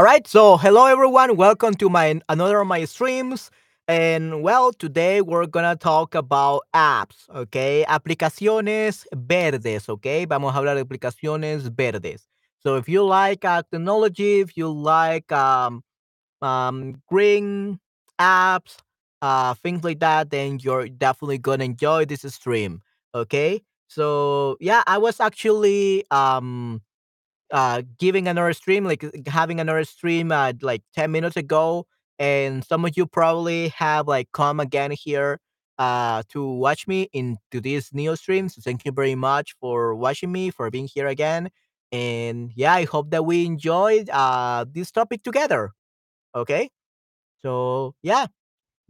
All right, so hello everyone, welcome to my another of my streams. And well, today we're gonna talk about apps, okay? Aplicaciones verdes, okay? Vamos a hablar de aplicaciones verdes. So if you like uh, technology, if you like um, um, green apps, uh, things like that, then you're definitely gonna enjoy this stream, okay? So yeah, I was actually um uh giving another stream like uh, having another stream uh like 10 minutes ago and some of you probably have like come again here uh to watch me into this new stream so thank you very much for watching me for being here again and yeah i hope that we enjoyed uh this topic together okay? So yeah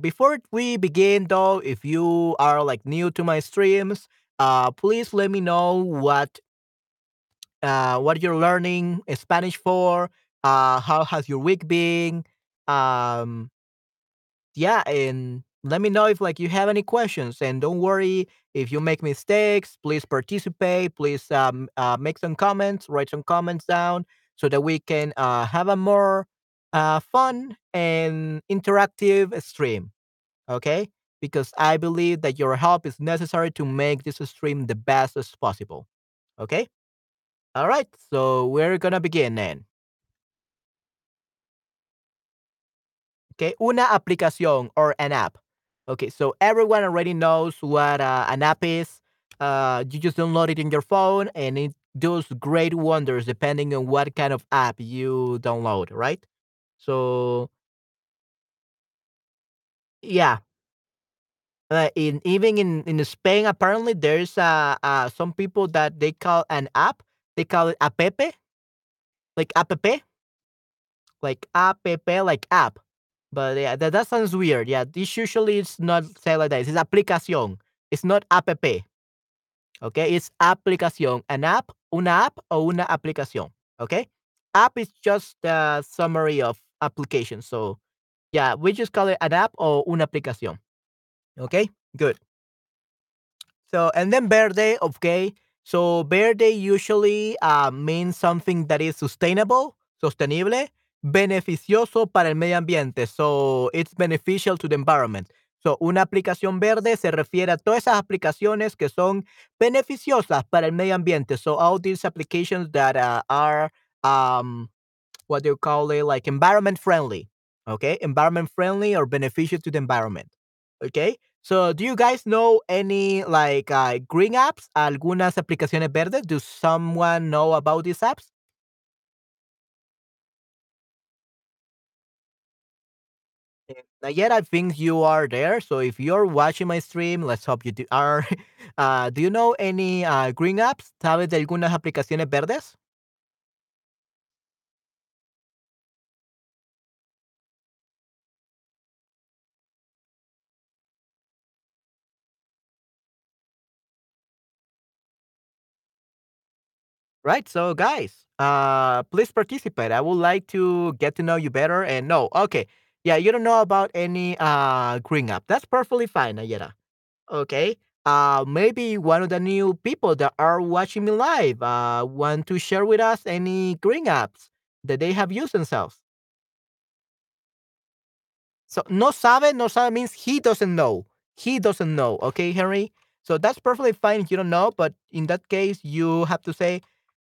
before we begin though if you are like new to my streams uh please let me know what uh, what you're learning Spanish for, uh, how has your week been, um, yeah, and let me know if like you have any questions. And don't worry if you make mistakes. Please participate. Please um, uh, make some comments, write some comments down, so that we can uh, have a more uh, fun and interactive stream. Okay, because I believe that your help is necessary to make this stream the best as possible. Okay. All right, so we're gonna begin then. Okay, una aplicación or an app. Okay, so everyone already knows what uh, an app is. Uh, you just download it in your phone and it does great wonders depending on what kind of app you download, right? So, yeah. Uh, in even in in Spain, apparently there's uh, uh some people that they call an app. They call it app, like app like app, like app. But yeah, that, that sounds weird. Yeah, this usually it's not said like that. It's aplicación. It's not app. Okay, it's aplicación. An app, una app, or una aplicación. Okay, app is just a summary of application. So yeah, we just call it an app or una aplicación. Okay, good. So and then verde, okay. So verde usually uh, means something that is sustainable, sostenible, beneficioso para el medio ambiente. So it's beneficial to the environment. So una aplicación verde se refiere a todas esas aplicaciones que son beneficiosas para el medio ambiente. So all these applications that uh, are um what do you call it like environment friendly. Okay, environment friendly or beneficial to the environment. Okay. So, do you guys know any like uh, green apps? Algunas aplicaciones verdes? Do someone know about these apps? And yet, I think you are there. So, if you're watching my stream, let's hope you do, are. Uh, do you know any uh, green apps? ¿Sabes de algunas aplicaciones verdes? Right. So, guys, uh, please participate. I would like to get to know you better. And no, okay, yeah, you don't know about any uh green app. That's perfectly fine, Ayera. Okay. Uh, maybe one of the new people that are watching me live uh want to share with us any green apps that they have used themselves. So, no sabe, no sabe means he doesn't know. He doesn't know. Okay, Henry. So that's perfectly fine if you don't know, but in that case, you have to say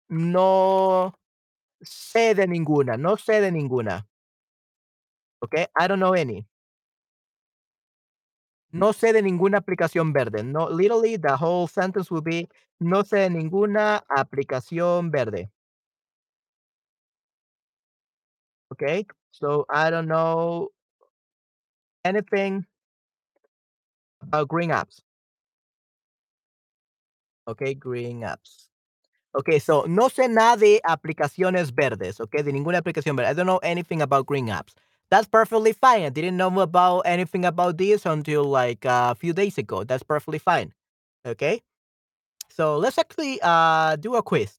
no sé de ninguna, no sé de ninguna. Okay, I don't know any. No sé de ninguna aplicación verde. No, literally, the whole sentence will be no sé de ninguna aplicación verde. Okay, so I don't know anything about green apps. Okay, green apps. Okay, so no sé nada de aplicaciones verdes, okay, de ninguna aplicación verde. I don't know anything about green apps. That's perfectly fine. I didn't know about anything about this until like a few days ago. That's perfectly fine. Okay. So let's actually uh, do a quiz.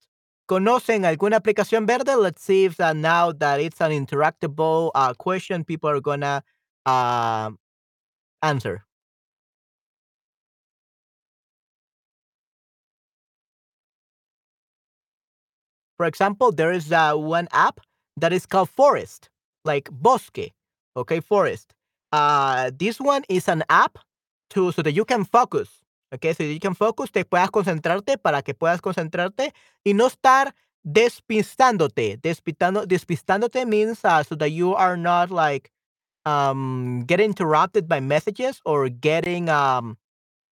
¿Conocen alguna aplicación verde? Let's see if uh, now that it's an interactable uh, question, people are gonna uh, answer. For example, there is uh, one app that is called Forest, like bosque. Okay, Forest. Uh, this one is an app to so that you can focus. Okay, so you can focus, te puedas concentrarte para que puedas concentrarte y no estar despistándote. Despistando, despistándote means uh, so that you are not like um getting interrupted by messages or getting um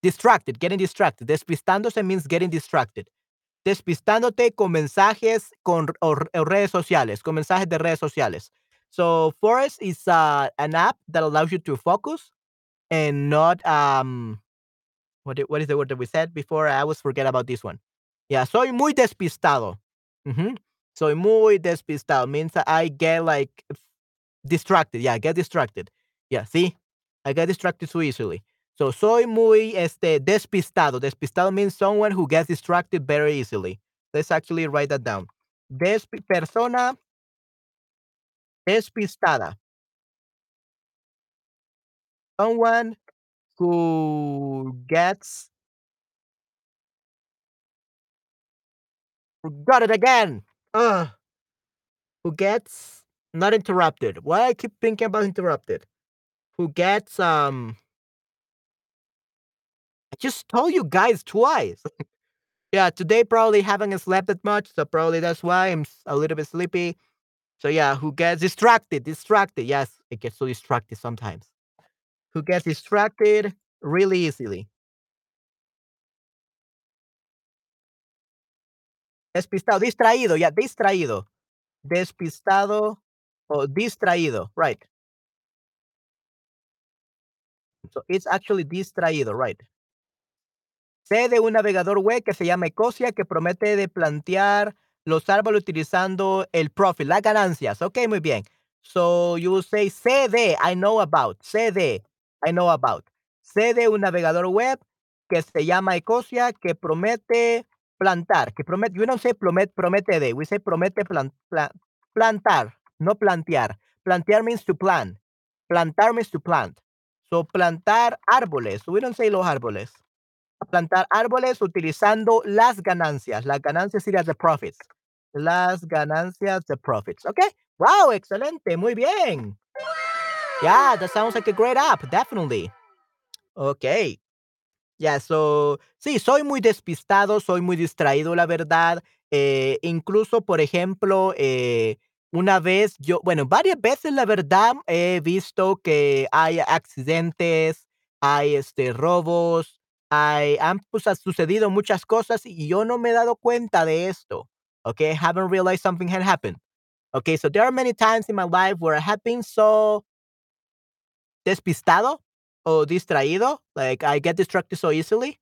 distracted, getting distracted. Despistándose means getting distracted. Despistándote con mensajes con redes sociales, con mensajes de redes sociales. So Forest is uh, an app that allows you to focus and not um what what is the word that we said before? I always forget about this one. Yeah, soy muy despistado. Mhm. Soy muy despistado means that I get like distracted. Yeah, I get distracted. Yeah, see? I get distracted so easily. So soy muy este despistado. Despistado means someone who gets distracted very easily. Let's actually write that down. Despi persona despistada. Someone who gets got it again. Ugh. Who gets not interrupted. Why I keep thinking about interrupted? Who gets um I just told you guys twice. yeah, today probably haven't slept that much, so probably that's why I'm a little bit sleepy. So yeah, who gets distracted? Distracted. Yes, it gets so distracted sometimes. Who gets distracted really easily. Despistado, distraído, yeah, distraído. Despistado or distraído, right. So it's actually distraído, right. Sé de un navegador web que se llama Ecosia que promete de plantear los árboles utilizando el profit, las ganancias. Ok, muy bien. So you say de, I know about, de, I know about. De un navegador web que se llama Ecosia que promete plantar, que promete, we don't say promete, promete de, we say promete plan- pla- plantar, no plantear. Plantear means to plant. Plantar means to plant. So plantar árboles, we don't say los árboles plantar árboles utilizando las ganancias. Las ganancias serían the profits. Las ganancias, the profits. Okay. Wow, excelente. Muy bien. Yeah, that sounds like a great app. Definitely. Okay. Ya, so, sí, soy muy despistado, soy muy distraído, la verdad. Eh, incluso, por ejemplo, eh, una vez yo, bueno, varias veces, la verdad, he visto que hay accidentes, hay este, robos, hay, han pues, ha sucedido muchas cosas y yo no me he dado cuenta de esto. Okay, I haven't realized something had happened. Okay, so there are many times in my life where I have been so despistado or distraído, like I get distracted so easily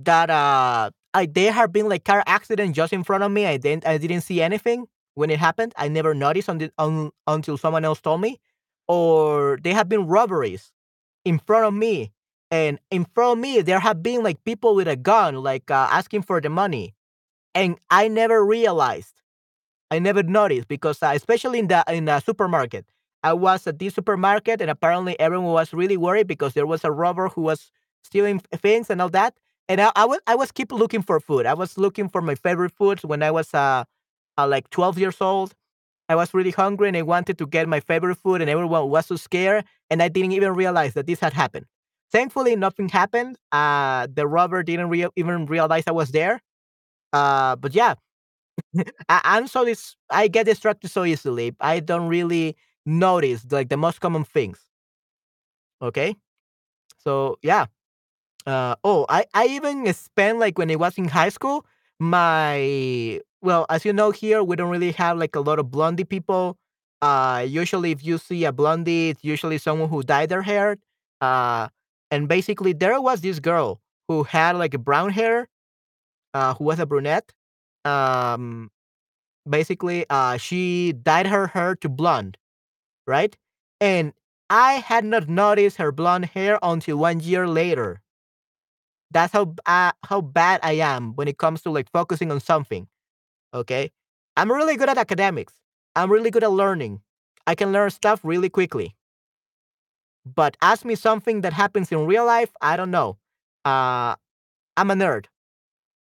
that uh I there have been like car accident just in front of me. I didn't I didn't see anything when it happened. I never noticed on the, on, until someone else told me. Or there have been robberies in front of me. And in front of me, there have been like people with a gun, like uh, asking for the money. And I never realized I never noticed because, uh, especially in the in the supermarket, I was at this supermarket and apparently everyone was really worried because there was a robber who was stealing things and all that. And I, I was I was keep looking for food. I was looking for my favorite foods when I was uh, uh like 12 years old. I was really hungry and I wanted to get my favorite food, and everyone was so scared, and I didn't even realize that this had happened. Thankfully, nothing happened. Uh, the robber didn't rea- even realize I was there. Uh, but yeah, I, I'm so dis- I get distracted so easily. I don't really notice like the most common things. Okay, so yeah. Uh, oh, I I even spent like when I was in high school, my well, as you know here, we don't really have like a lot of blondie people. Uh, usually if you see a blondie, it's usually someone who dyed their hair. Uh, and basically there was this girl who had like brown hair, uh, who was a brunette. Um, basically uh she dyed her hair to blonde right? And i had not noticed her blonde hair until one year later. That's how uh, how bad i am when it comes to like focusing on something okay? I'm really good at academics. I'm really good at learning. I can learn stuff really quickly but ask me something that happens in real life i don't know uh i'm a nerd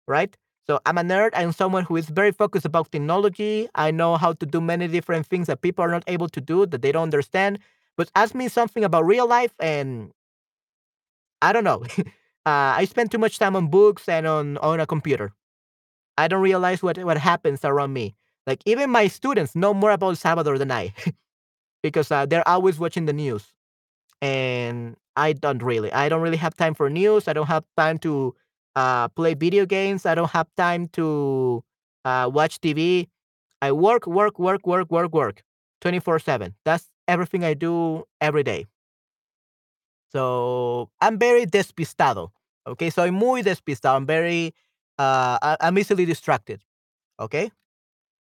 right So I'm a nerd. I'm someone who is very focused about technology. I know how to do many different things that people are not able to do that they don't understand. But ask me something about real life, and I don't know. uh, I spend too much time on books and on on a computer. I don't realize what what happens around me. Like even my students know more about Salvador than I, because uh, they're always watching the news, and I don't really. I don't really have time for news. I don't have time to uh, play video games. I don't have time to uh, watch TV. I work, work, work, work, work, work, twenty four seven. That's everything I do every day. So I'm very despistado. Okay, soy muy despistado. I'm very, uh, I'm easily distracted. Okay.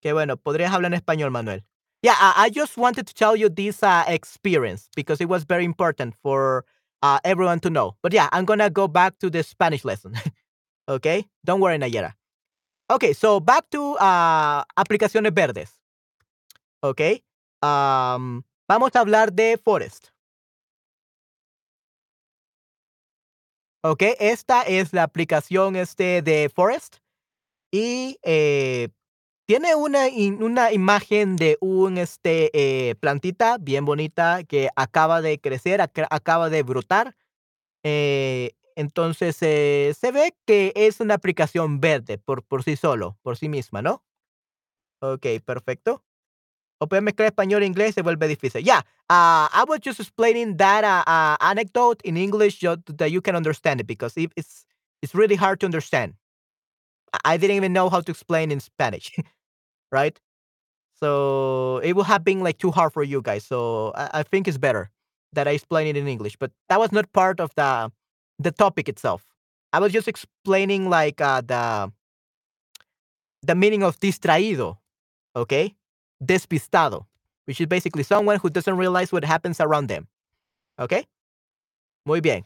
Qué bueno. Podrías hablar en español, Manuel. Yeah, I, just wanted to tell you this uh, experience because it was very important for uh, everyone to know. But yeah, I'm gonna go back to the Spanish lesson. okay, don't worry, Nayera. Okay, so back to uh, aplicaciones verdes. Okay, um, vamos a hablar de Forest. Ok, esta es la aplicación este de Forest y eh, tiene una, in- una imagen de un este eh, plantita bien bonita que acaba de crecer, aca- acaba de brotar. eh, entonces eh, se ve que es una aplicación verde por, por sí solo, por sí misma, ¿no? Ok, perfecto. O puedes mezclar español e inglés, se vuelve difícil. Yeah, uh, I was just explaining that uh, uh, anecdote in English so that you can understand it because it, it's it's really hard to understand. I didn't even know how to explain in Spanish, right? So it would have been like too hard for you guys. So I, I think it's better that I explain it in English. But that was not part of the the topic itself. I was just explaining like uh, the the meaning of distraído, okay? Despistado, which is basically someone who doesn't realize what happens around them. Okay? Muy bien.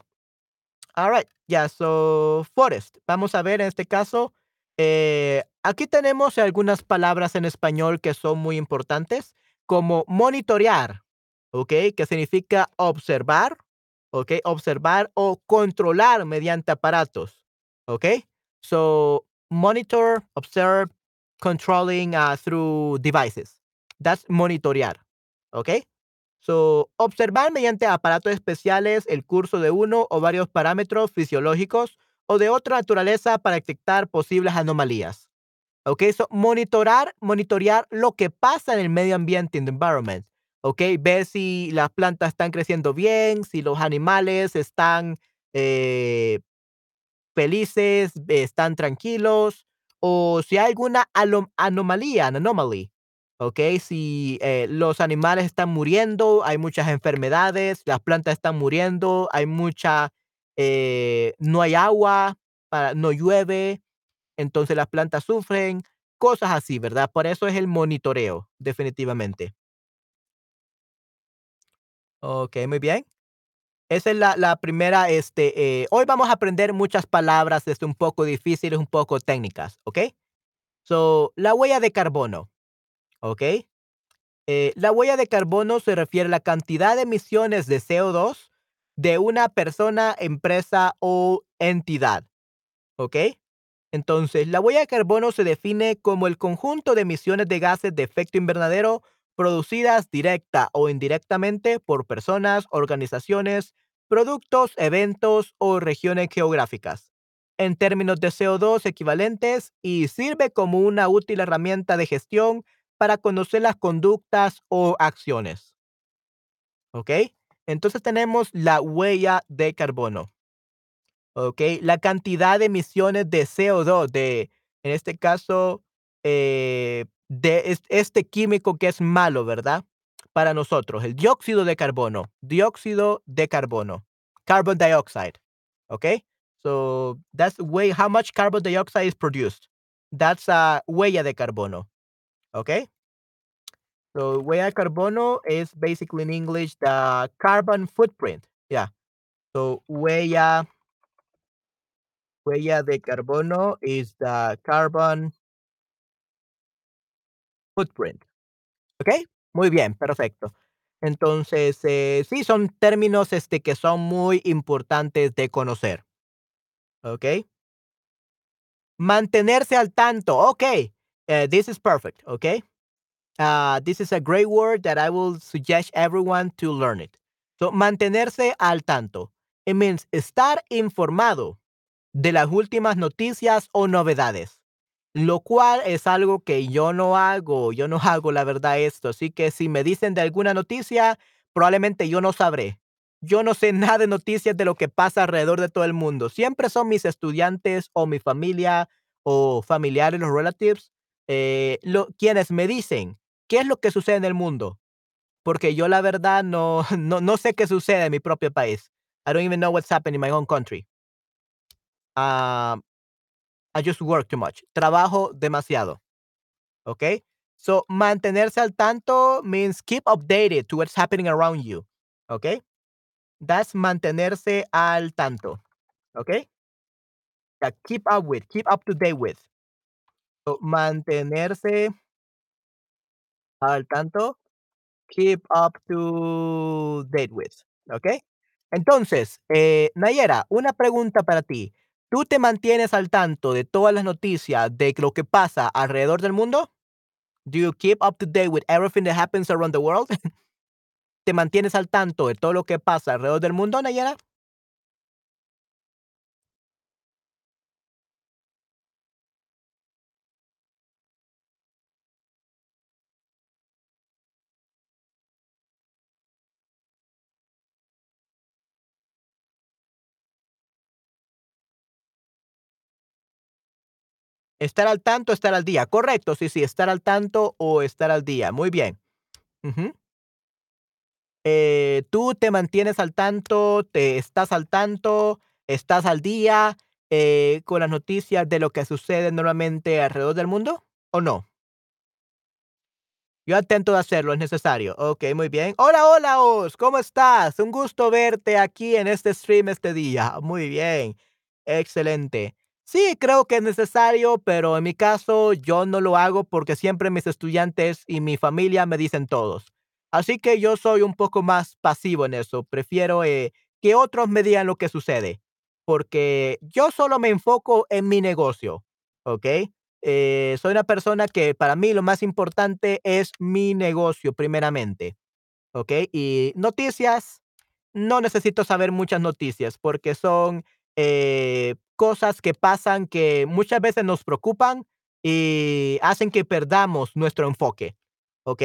All right. Yeah, so forest. Vamos a ver en este caso. Eh, aquí tenemos algunas palabras en español que son muy importantes, como monitorear, ¿ok? Que significa observar, ¿ok? Observar o controlar mediante aparatos, ¿ok? So, monitor, observe, controlling uh, through devices. That's monitorear, ¿ok? So, observar mediante aparatos especiales el curso de uno o varios parámetros fisiológicos o de otra naturaleza para detectar posibles anomalías. ¿Ok? So, monitorar, monitorear lo que pasa en el medio ambiente, in the environment. ¿Ok? Ver si las plantas están creciendo bien, si los animales están eh, felices, están tranquilos, o si hay alguna anomalía, an anomaly, ¿ok? Si eh, los animales están muriendo, hay muchas enfermedades, las plantas están muriendo, hay mucha, eh, no hay agua, para- no llueve, entonces las plantas sufren, cosas así, ¿verdad? Por eso es el monitoreo, definitivamente. Ok, muy bien. Esa es la, primera, este, eh, hoy vamos a aprender muchas palabras, este, un poco difíciles, un poco técnicas, ¿ok? So, la huella de carbono, ¿ok? Eh, la huella de carbono se refiere a la cantidad de emisiones de CO2 de una persona, empresa o entidad, ¿ok? Entonces, la huella de carbono se define como el conjunto de emisiones de gases de efecto invernadero producidas directa o indirectamente por personas, organizaciones, productos, eventos o regiones geográficas. En términos de CO2 equivalentes y sirve como una útil herramienta de gestión para conocer las conductas o acciones. ¿Ok? Entonces tenemos la huella de carbono. ¿ok? La cantidad de emisiones de CO2, de, en este caso, eh, de es- este químico que es malo, ¿verdad? Para nosotros, el dióxido de carbono, dióxido de carbono, carbon dioxide, ¿ok? So that's way how much carbon dioxide is produced. That's a huella de carbono, ¿ok? So huella de carbono is basically in English the carbon footprint. Yeah. So huella Huella de carbono is the carbon footprint. ¿Ok? Muy bien, perfecto. Entonces, eh, sí, son términos este, que son muy importantes de conocer. ¿Ok? Mantenerse al tanto. Okay. Uh, this is perfect. Okay. Uh, this is a great word that I will suggest everyone to learn it. So, mantenerse al tanto. It means estar informado de las últimas noticias o novedades. Lo cual es algo que yo no hago, yo no hago la verdad esto. Así que si me dicen de alguna noticia, probablemente yo no sabré. Yo no sé nada de noticias de lo que pasa alrededor de todo el mundo. Siempre son mis estudiantes o mi familia o familiares, los relatives, eh, lo, quienes me dicen qué es lo que sucede en el mundo. Porque yo la verdad no, no, no sé qué sucede en mi propio país. I don't even know what's happening in my own country. Uh, I just work too much. Trabajo demasiado. Okay? So, mantenerse al tanto means keep updated to what's happening around you. Okay? That's mantenerse al tanto. Okay? Keep up with, keep up to date with. So, mantenerse al tanto, keep up to date with. Okay? Entonces, eh, Nayera, una pregunta para ti. ¿Tú te mantienes al tanto de todas las noticias de lo que pasa alrededor del mundo? Do you keep up to date with everything that happens around the world? ¿Te mantienes al tanto de todo lo que pasa alrededor del mundo, Nayera? Estar al tanto, estar al día. Correcto, sí, sí, estar al tanto o estar al día. Muy bien. Eh, ¿tú te mantienes al tanto, te estás al tanto, estás al día, eh, con las noticias de lo que sucede normalmente alrededor del mundo, o no? Yo atento de hacerlo, es necesario. Okey, muy bien. Hola, hola, Os, ¿cómo estás? Un gusto verte aquí en este stream este día. Muy bien, excelente. Sí, creo que es necesario, pero en mi caso, yo no lo hago porque siempre mis estudiantes y mi familia me dicen todos. Así que yo soy un poco más pasivo en eso. Prefiero, eh, que otros me digan lo que sucede, porque yo solo me enfoco en mi negocio, ¿ok? Eh, soy una persona que para mí lo más importante es mi negocio primeramente, ¿ok? Y noticias, no necesito saber muchas noticias porque son eh, cosas que pasan que muchas veces nos preocupan y hacen que perdamos nuestro enfoque, ¿ok?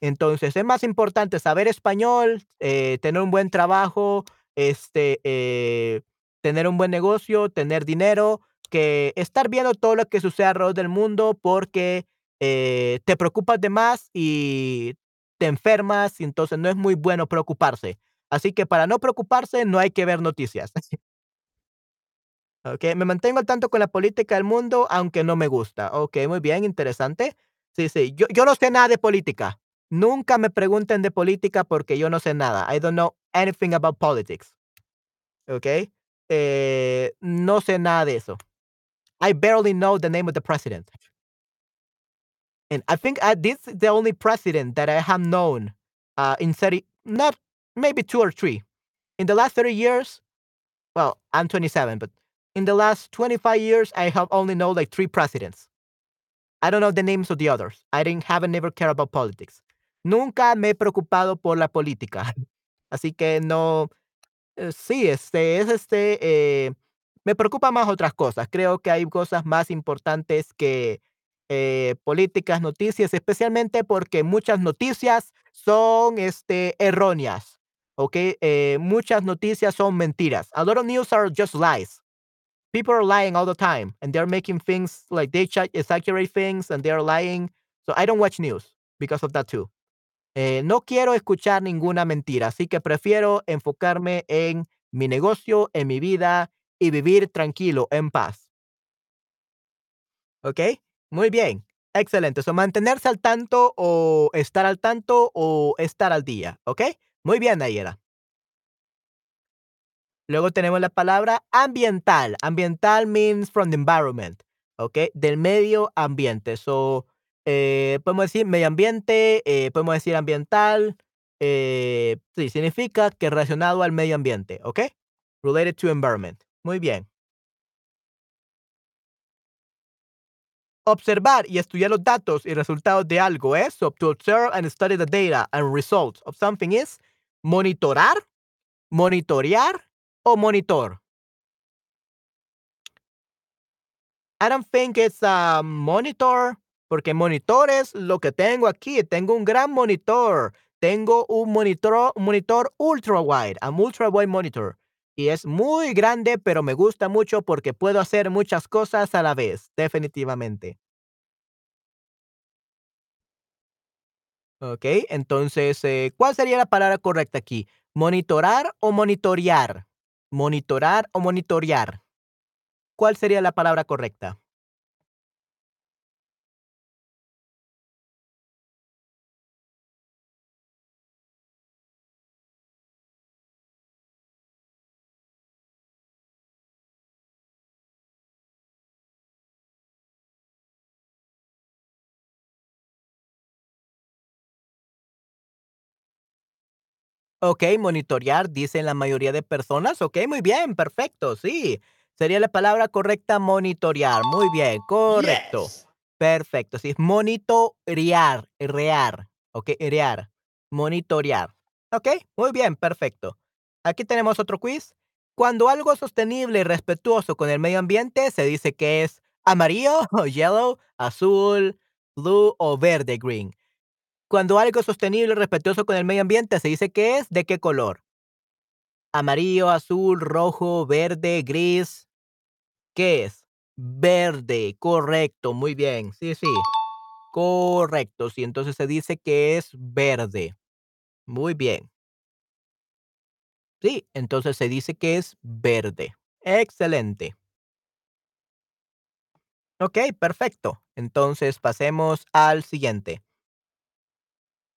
Entonces es más importante saber español, eh, tener un buen trabajo, este, eh, tener un buen negocio, tener dinero, que estar viendo todo lo que sucede alrededor del mundo porque eh, te preocupas de más y te enfermas y entonces no es muy bueno preocuparse. Así que para no preocuparse no hay que ver noticias. Okey, me mantengo al tanto con la política del mundo, aunque no me gusta. Okey, muy bien, interesante. Sí, sí, yo yo no sé nada de política. Nunca me pregunten de política porque yo no sé nada. I don't know anything about politics. Okey, eh, no sé nada de eso. I barely know the name of the president. And I think, uh, this is the only president that I have known, uh, in 30 not maybe 2 or 3. In the last 30 years well, I'm 27, but in the last 25 years, I have only known, like, 3 presidents. I don't know the names of the others. I didn't haven't never cared about politics. Nunca me he preocupado por la política. Así que no, eh, sí, este, es, este, eh, me preocupa más otras cosas. Creo que hay cosas más importantes que, eh, políticas, noticias, especialmente porque muchas noticias son, este, erróneas, ¿okey? Eh, muchas noticias son mentiras. A lot of news are just lies. People are lying all the time, and they're making things like they exaggerate things, and they're lying. So, I don't watch news because of that too. Eh, no quiero escuchar ninguna mentira, así que prefiero enfocarme en mi negocio, en mi vida y vivir tranquilo, en paz. ¿Okey? Muy bien, excelente. So, mantenerse al tanto, o estar al tanto, o estar al día, ¿okey? Muy bien, Nayera. Luego tenemos la palabra ambiental. Ambiental means from the environment, ¿okey? Del medio ambiente. So, eh, podemos decir medio ambiente, eh, podemos decir ambiental, eh, sí, significa que relacionado al medio ambiente, ¿okey? Related to environment. Muy bien. Observar y estudiar los datos y resultados de algo es, so to observe and study the data and results of something is monitorar, monitorear o monitor. I don't think it's a monitor, porque monitor es lo que tengo aquí. Tengo un gran monitor. Tengo un monitor, monitor ultra wide, un ultra wide monitor. Y es muy grande, pero me gusta mucho porque puedo hacer muchas cosas a la vez, definitivamente. Ok, entonces, eh, ¿cuál sería la palabra correcta aquí? ¿Monitorar o monitorear? ¿Monitorar o monitorear? ¿Cuál sería la palabra correcta? Ok, monitorear, dicen la mayoría de personas. Ok, muy bien, perfecto, sí. Sería la palabra correcta monitorear. Muy bien, correcto. Yes. Perfecto, sí, monitorear, rear, ok, rear, monitorear. Ok, muy bien, perfecto. Aquí tenemos otro quiz. Cuando algo es sostenible y respetuoso con el medio ambiente, se dice que es amarillo, yellow, azul, blue o verde, green. Cuando algo es sostenible y respetuoso con el medio ambiente, se dice que es de qué color. Amarillo, azul, rojo, verde, gris. ¿Qué es? Verde, correcto, muy bien. Sí, sí, correcto. Sí, entonces se dice que es verde. Muy bien. Sí, entonces se dice que es verde. Excelente. Ok, perfecto. Entonces pasemos al siguiente.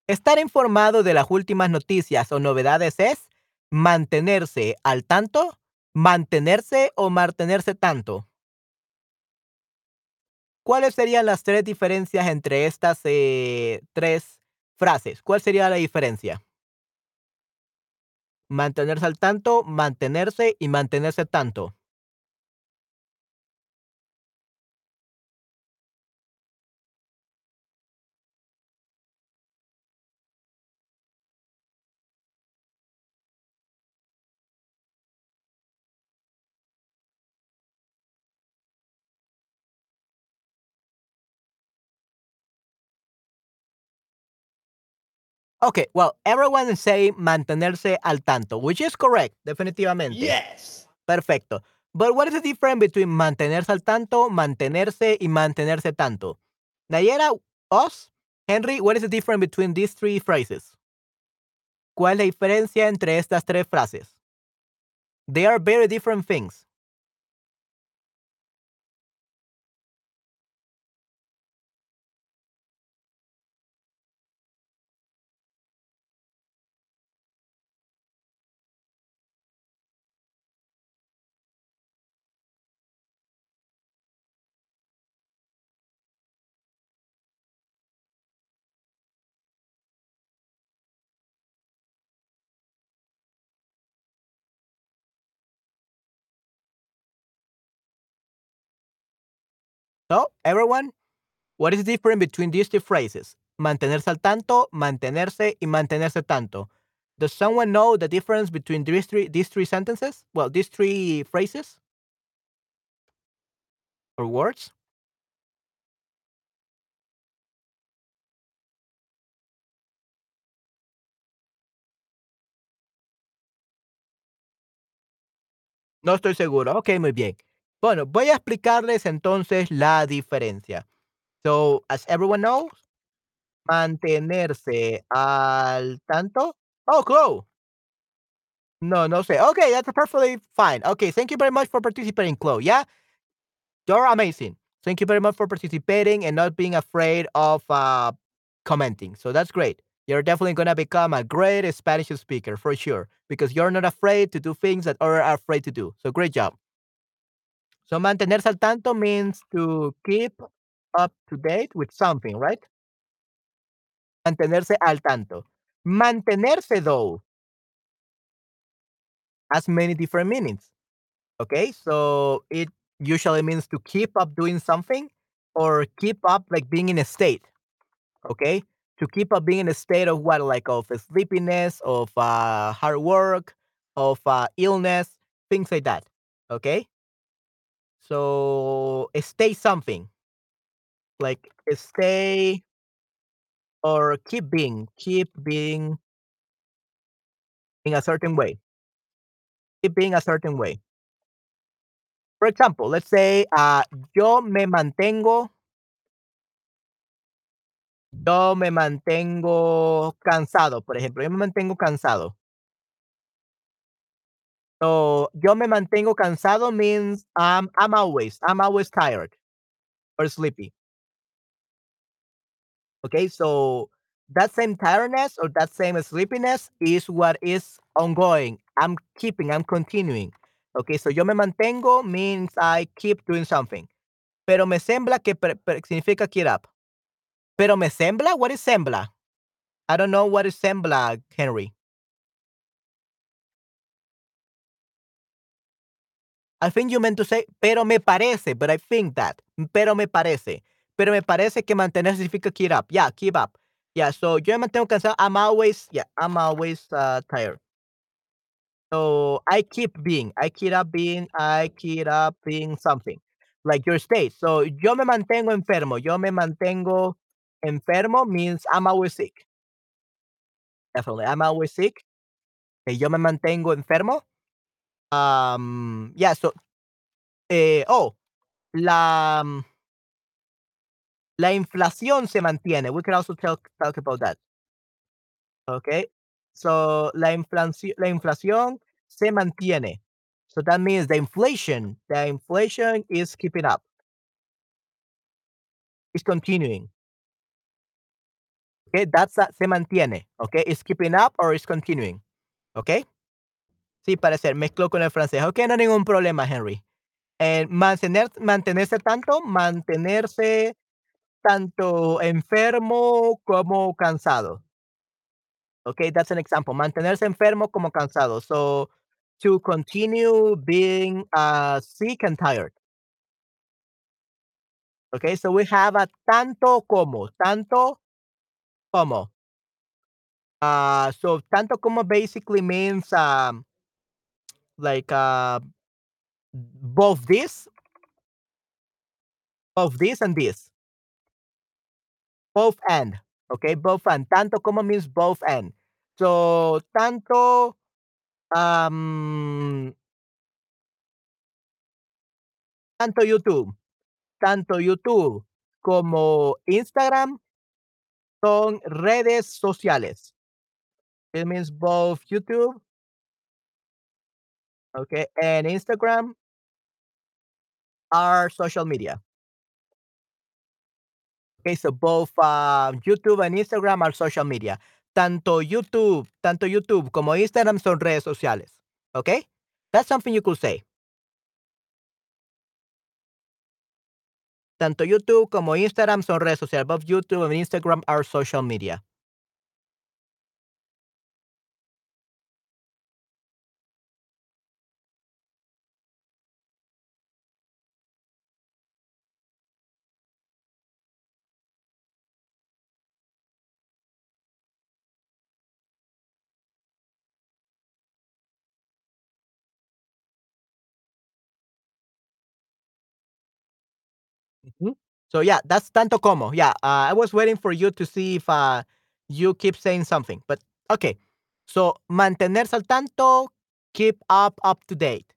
Estar informado de las últimas noticias o novedades es mantenerse al tanto, mantenerse o mantenerse tanto. ¿Cuáles serían las tres diferencias entre estas eh, tres frases? ¿Cuál sería la diferencia? Mantenerse al tanto, mantenerse y mantenerse tanto. Okay, well, everyone say mantenerse al tanto, which is correct, definitivamente. Yes. Perfecto. But what is the difference between mantenerse al tanto, mantenerse y mantenerse tanto? Nayera, us, Henry, what is the difference between these three phrases? ¿Cuál es la diferencia entre estas tres frases? They are very different things. So, everyone, what is the difference between these two phrases? Mantenerse al tanto, mantenerse y mantenerse tanto. Does someone know the difference between these three, these three sentences? Well, these three phrases or words? No estoy seguro. Ok, muy bien. Bueno, voy a explicarles entonces la diferencia. So, as everyone knows, mantenerse al tanto. Oh, Chloe. No, no sé. Okay, that's perfectly fine. Okay, thank you very much for participating, Chloe. Yeah, you're amazing. Thank you very much for participating and not being afraid of uh, commenting. So that's great. You're definitely gonna become a great Spanish speaker for sure because you're not afraid to do things that others are afraid to do. So great job. So mantenerse al tanto means to keep up to date with something, right? Mantenerse al tanto. Mantenerse though has many different meanings. Okay, so it usually means to keep up doing something. or keep up like being in a state. Okay? To keep up being in a state of what? Like of sleepiness, of uh, hard work, of uh, illness, things like that. Okay? So stay something. Like stay or keep being, keep being in a certain way. Keep being a certain way. For example, let's say, uh, yo me mantengo yo me mantengo cansado, por ejemplo, yo me mantengo cansado. So, yo me mantengo cansado means I'm I'm always I'm always tired or sleepy. Okay, so that same tiredness or that same sleepiness is what is ongoing. I'm keeping, I'm continuing. Okay, so yo me mantengo means I keep doing something. Pero me sembla que pre- pre- significa keep up. Pero me sembla? What is sembla? I don't know what is sembla, Henry. I think you meant to say, pero me parece, but I think that. Pero me parece. Pero me parece que mantener significa keep up. Yeah, keep up. Yeah, so yo me mantengo cansado. I'm always, yeah, I'm always uh, tired. So I keep being, I keep up being, I keep up being something. Like your state. So yo me mantengo enfermo. Yo me mantengo enfermo means I'm always sick. Definitely. I'm always sick. Que yo me mantengo enfermo. Um, yeah, so, eh, oh, la, mm, la inflación se mantiene. We can also talk, talk about that. Okay. So la inflación, la inflación se mantiene. So that means the inflation, the inflation is keeping up, It's continuing. Okay, that's a, se mantiene. Okay, is keeping up or is continuing. Okay. Sí, parecer, mezcló con el francés. Ok, no hay ningún problema, Henry. Eh, mantener, mantenerse tanto, mantenerse tanto enfermo como cansado. Okay, that's an example. Mantenerse enfermo como cansado. So, to continue being uh, sick and tired. Okay, so we have a tanto como, tanto como. Uh, so, tanto como basically means um, like uh, both this, both this and this, both and. Okay, both and. Tanto como means both and. So, tanto um, tanto YouTube, tanto YouTube como Instagram son redes sociales. It means both YouTube, okay, and Instagram are social media. Okay, so both uh, YouTube and Instagram are social media. Tanto YouTube, tanto YouTube como Instagram son redes sociales. Okay, that's something you could say. Tanto YouTube como Instagram son redes sociales. Both YouTube and Instagram are social media. So yeah, that's tanto como. Yeah, uh, I was waiting for you to see if uh, you keep saying something, but okay. So mantenerse al tanto, keep up up to date,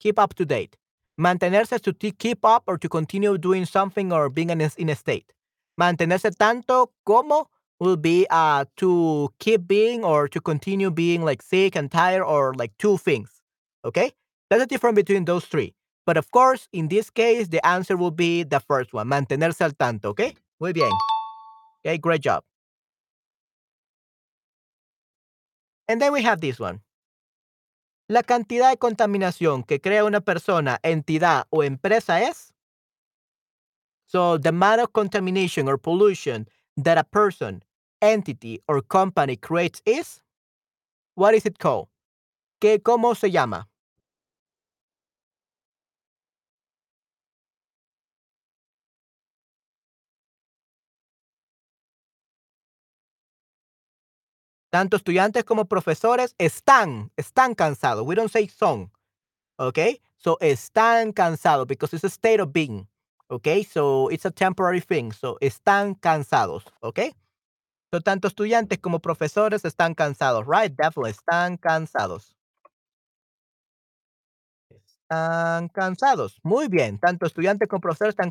keep up to date. Mantenerse to keep up or to continue doing something or being in a, in a state. Mantenerse tanto como will be uh to keep being or to continue being like sick and tired or like two things. Okay, that's the difference between those three. But of course, in this case, the answer will be the first one, mantenerse al tanto, ¿ok? Muy bien. Okay, great job. And then we have this one. La cantidad de contaminación que crea una persona, entidad o empresa es. So, the amount of contamination or pollution that a person, entity, or company creates is. What is it called? ¿Qué, ¿Cómo se llama? Tanto estudiantes como profesores están, están cansados. We don't say son, okay? So están cansados because it's a state of being, okay? So it's a temporary thing. So están cansados, okay? So tanto estudiantes como profesores están cansados, right? Definitely están cansados. Están cansados. Muy bien. Tanto estudiantes como profesores están.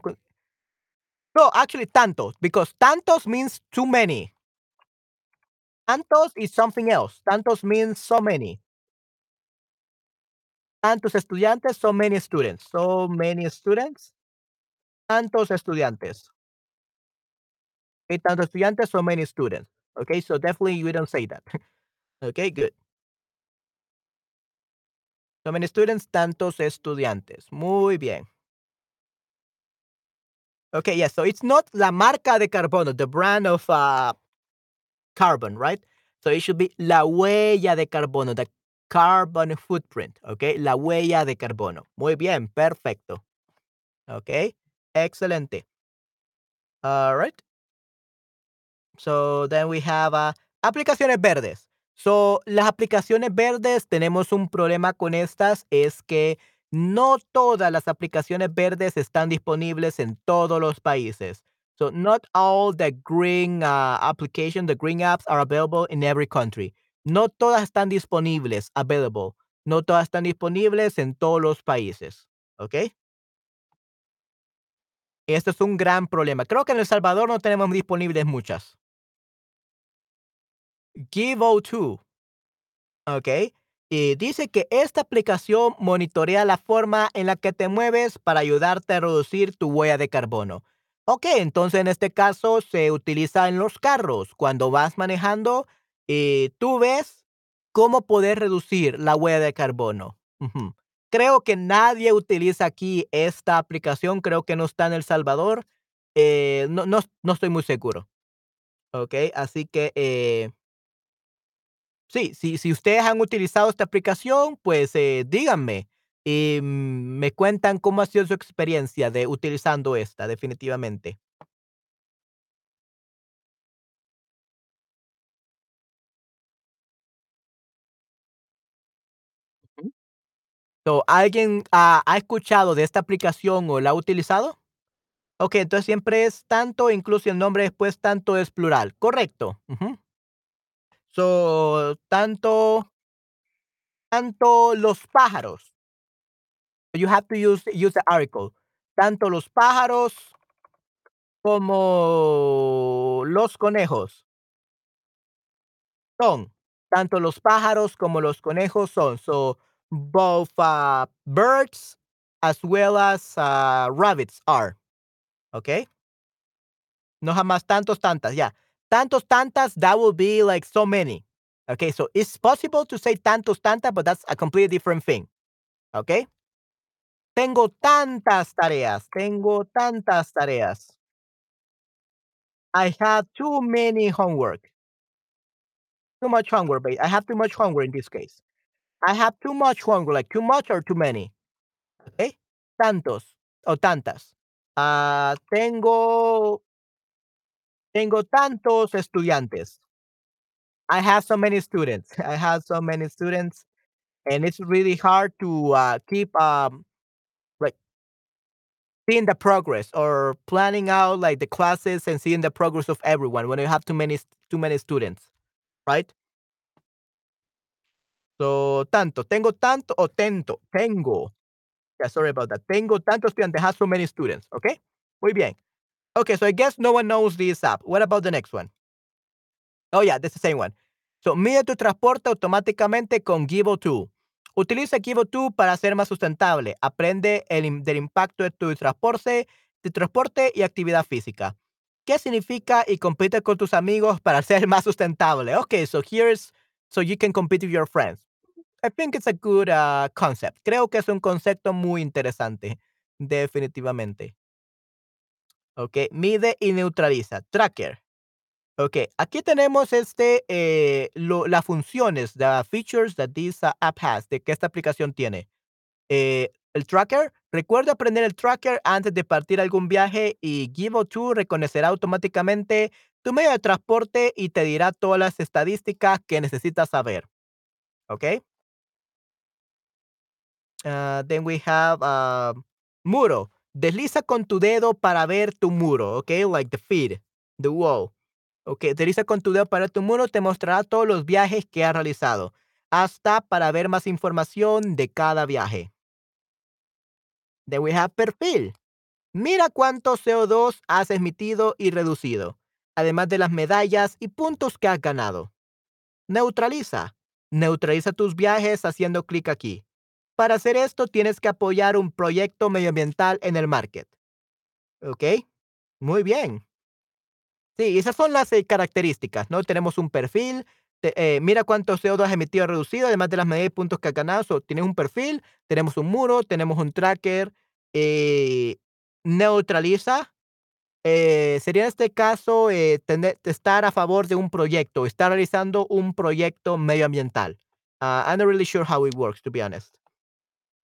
No, actually, tantos, because tantos means too many. Tantos is something else. Tantos means so many. Tantos estudiantes, so many students. So many students. Tantos estudiantes. Okay, tantos estudiantes, so many students. Okay, so definitely we don't say that. okay, good. So many students, tantos estudiantes. Muy bien. Okay, yes. So it's not la marca de carbono, the brand of uh, carbon, right? So it should be la huella de carbono, the carbon footprint, okay? La huella de carbono. Muy bien, perfecto. Okay, excelente. All right. So then we have uh, aplicaciones verdes. So, las aplicaciones verdes, tenemos un problema con estas, es que no todas las aplicaciones verdes están disponibles en todos los países. So, not all the green uh, applications, the green apps are available in every country. No todas están disponibles, available. No todas están disponibles en todos los países. ¿Ok? Y esto es un gran problema. Creo que en El Salvador no tenemos disponibles muchas. Give02. ¿Ok? Y dice que esta aplicación monitorea la forma en la que te mueves para ayudarte a reducir tu huella de carbono. Ok, entonces en este caso se utiliza en los carros. Cuando vas manejando, y tú ves cómo poder reducir la huella de carbono. Creo que nadie utiliza aquí esta aplicación. Creo que no está en El Salvador. Eh, no, no, no estoy muy seguro. Ok, así que eh, Sí, sí, si ustedes han utilizado esta aplicación, pues, eh, díganme, y, me cuentan cómo ha sido su experiencia de utilizando esta, definitivamente. Ujú. So, ¿alguien ha ha escuchado de esta aplicación o la ha utilizado? Okey, entonces siempre es tanto, incluso el nombre después tanto es plural, correcto, ujú. So, tanto tanto los pájaros You have to use use the article. Tanto los pájaros como los conejos son. Tanto los pájaros como los conejos son. So, both, uh, birds as well as, uh, rabbits are. Okay? No jamás tantos, tantas, yeah. Tantos, tantas, that will be like so many. Okay, so it's possible to say tantos, tantas, but that's a completely different thing. Okay? Tengo tantas tareas, tengo tantas tareas. I have too many homework. Too much homework, ba I have too much homework in this case. I have too much homework, like too much or too many. Okey. Tantos o tantas. Ah, tengo tengo tantos estudiantes. I have so many students. I have so many students, and it's really hard to, uh, keep, um, seeing the progress or planning out, like, the classes and seeing the progress of everyone when you have too many too many students, right? So, tanto, tengo tanto o tento, tengo. Yeah, sorry about that. Tengo tantos estudiantes, have so many students, Okay, Muy bien. Okay, so I guess no one knows this app. What about the next one? Oh, yeah, that's the same one. So, mide tu transporte automáticamente con Give02. Utiliza Give02 para ser más sustentable. Aprende el del impacto de tu transporte de transporte y actividad física. ¿Qué significa y compite con tus amigos para ser más sustentable? Okay, so here's so you can compete with your friends. I think it's a good, uh, concept. Creo que es un concepto muy interesante, definitivamente. Okey, mide y neutraliza, tracker. Okey, aquí tenemos, este, eh, las funciones, the features that this app has, de que esta aplicación tiene. Eh, El tracker, recuerda aprender el tracker antes de partir algún viaje y Give2 reconocerá automáticamente tu medio de transporte y te dirá todas las estadísticas que necesitas saber. ¿Ok? Uh, then we have uh, muro. Desliza con tu dedo para ver tu muro, ¿ok? Like the feed, the wall. Ok, desliza con tu dedo para tu muro, te mostrará todos los viajes que has realizado, hasta para ver más información de cada viaje. Then we have perfil. Mira cuánto CO2 has emitido y reducido, además de las medallas y puntos que has ganado. Neutraliza. Neutraliza tus viajes haciendo clic aquí. Para hacer esto tienes que apoyar un proyecto medioambiental en el market. ¿Ok? Muy bien. Sí, esas son las eh, características, ¿no? Tenemos un perfil, eh, mira cuánto CO2 has emitido reducido, además de las medidas y puntos que ganado. tienes un perfil, tenemos un muro, tenemos un tracker, eh, neutraliza. sería en este caso estar a favor de un proyecto, estar realizando un proyecto medioambiental. Uh, I'm not really sure how it works, to be honest.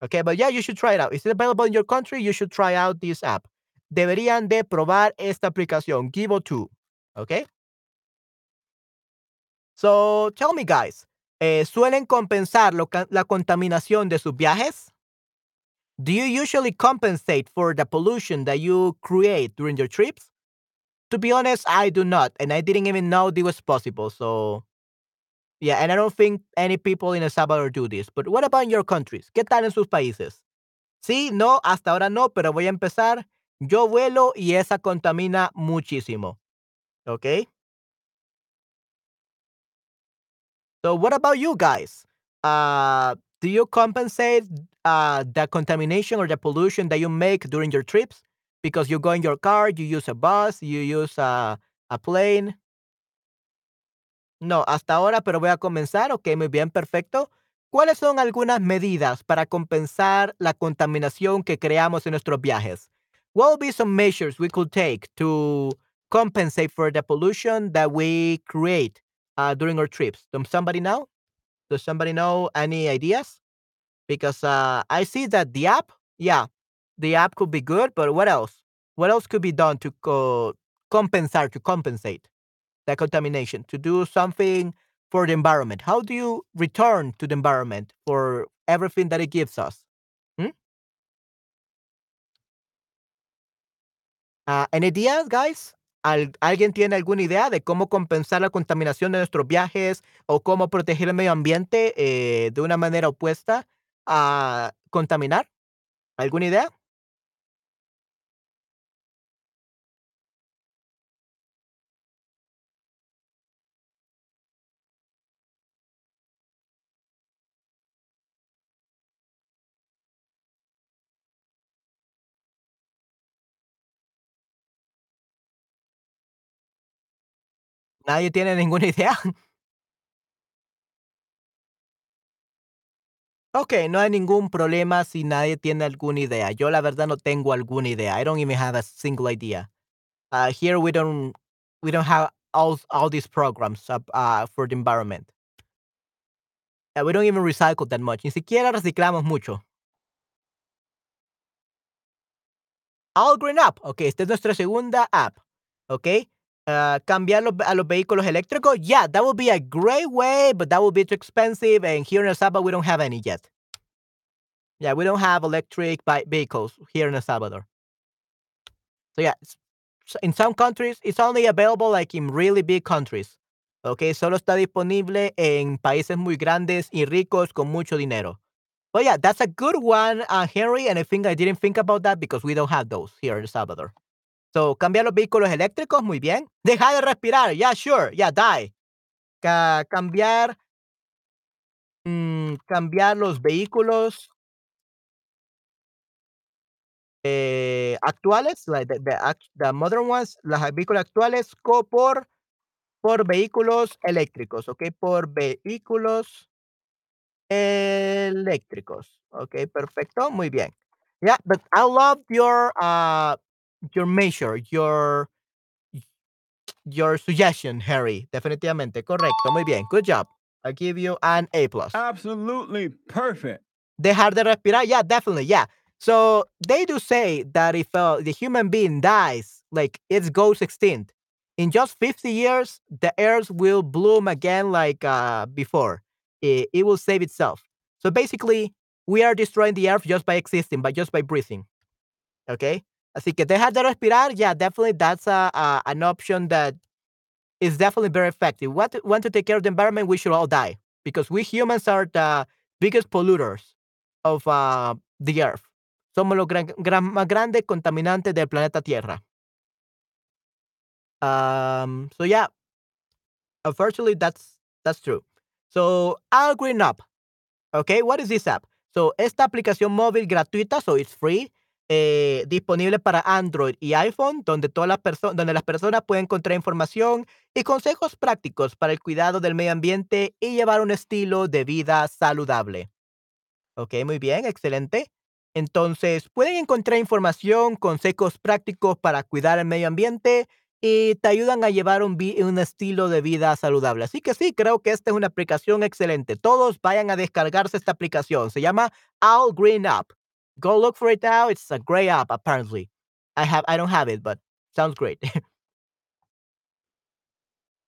Okay, but yeah, you should try it out. Is it available in your country? You should try out this app. Deberían de probar esta aplicación, Give2. Okay. So tell me, guys, eh, ¿suelen compensar lo, la contaminación de sus viajes? Do you usually compensate for the pollution that you create during your trips? To be honest, I do not, and I didn't even know this was possible. So yeah, and I don't think any people in El Salvador do this. But what about your countries? ¿Qué tal en sus países? Sí, no, hasta ahora no, pero voy a empezar. Yo vuelo y esa contamina muchísimo. ¿Ok? So what about you guys? Uh, do you compensate uh, the contamination or the pollution that you make during your trips? Because you go in your car, you use a bus, you use a, a plane. No, hasta ahora, pero voy a comenzar. Ok, muy bien, perfecto. ¿Cuáles son algunas medidas para compensar la contaminación que creamos en nuestros viajes? What would be some measures we could take to compensate for the pollution that we create uh, during our trips? Does somebody know? Does somebody know any ideas? Because uh, I see that the app, yeah, the app could be good, but what else? What else could be done to co- compensate to compensate the contamination? To do something for the environment? How do you return to the environment for everything that it gives us? Hmm? Uh, any ideas, guys? ¿Alguien tiene alguna idea de cómo compensar la contaminación de nuestros viajes o cómo proteger el medio ambiente eh, de una manera opuesta a contaminar? ¿Alguna idea? ¿Nadie tiene ninguna idea? Ok, no hay ningún problema si nadie tiene alguna idea. Yo la verdad no tengo alguna idea. I don't even have a single idea. Uh, here we don't we don't have all all these programs uh, for the environment. We don't even recycle that much. Ni siquiera reciclamos mucho. All Green Up. Ok, esta es nuestra segunda app. Ok. Uh, cambiar los, a los vehículos eléctricos, yeah, that would be a great way, but that would be too expensive. And here in El Salvador, we don't have any yet. Yeah, we don't have electric vehicles here in El Salvador. So yeah, in some countries, it's only available like in really big countries. Okay, solo está disponible en países muy grandes y ricos con mucho dinero. But yeah, that's a good one, uh, Henry. And I think I didn't think about that because we don't have those here in El Salvador. So, cambiar los vehículos eléctricos, muy bien. Deja de respirar, yeah, sure, yeah, die. cambiar, mm, cambiar los vehículos eh, actuales, like the, modern ones, los vehículos actuales, por, por vehículos eléctricos, ¿ok? Por vehículos eléctricos. Ok, perfecto, muy bien. Yeah, but I love your uh, your measure, your your suggestion, Harry. Definitivamente, correcto. Muy bien. Good job. I give you an A plus. Absolutely perfect. Dejar de respirar, yeah, definitely, yeah. So they do say that if uh, the human being dies, like it goes extinct, in just 50 years, the earth will bloom again like uh, before. It, it will save itself. So basically, we are destroying the earth just by existing, by just by breathing. Okay? Así que dejar de respirar, yeah, definitely that's a, a, an option that is definitely very effective. What want to take care of the environment, we should all die because we humans are the biggest polluters of uh, the earth. Somos los gran, gran, más grandes contaminantes del planeta Tierra. Um, so yeah, unfortunately, that's that's true. So I'll green up. Okay, what is this app? So esta aplicación móvil gratuita, so it's free. Eh, disponible para Android y iPhone, donde, todas las donde las personas pueden encontrar información y consejos prácticos para el cuidado del medio ambiente y llevar un estilo de vida saludable. Ok, muy bien, excelente. Entonces, pueden encontrar información, consejos prácticos para cuidar el medio ambiente y te ayudan a llevar un, estilo de vida saludable. Así que sí, creo que esta es una aplicación excelente. Todos vayan a descargarse esta aplicación. Se llama All Green Up. Go look for it now. It's a great app, apparently. I have I don't have it, but sounds great.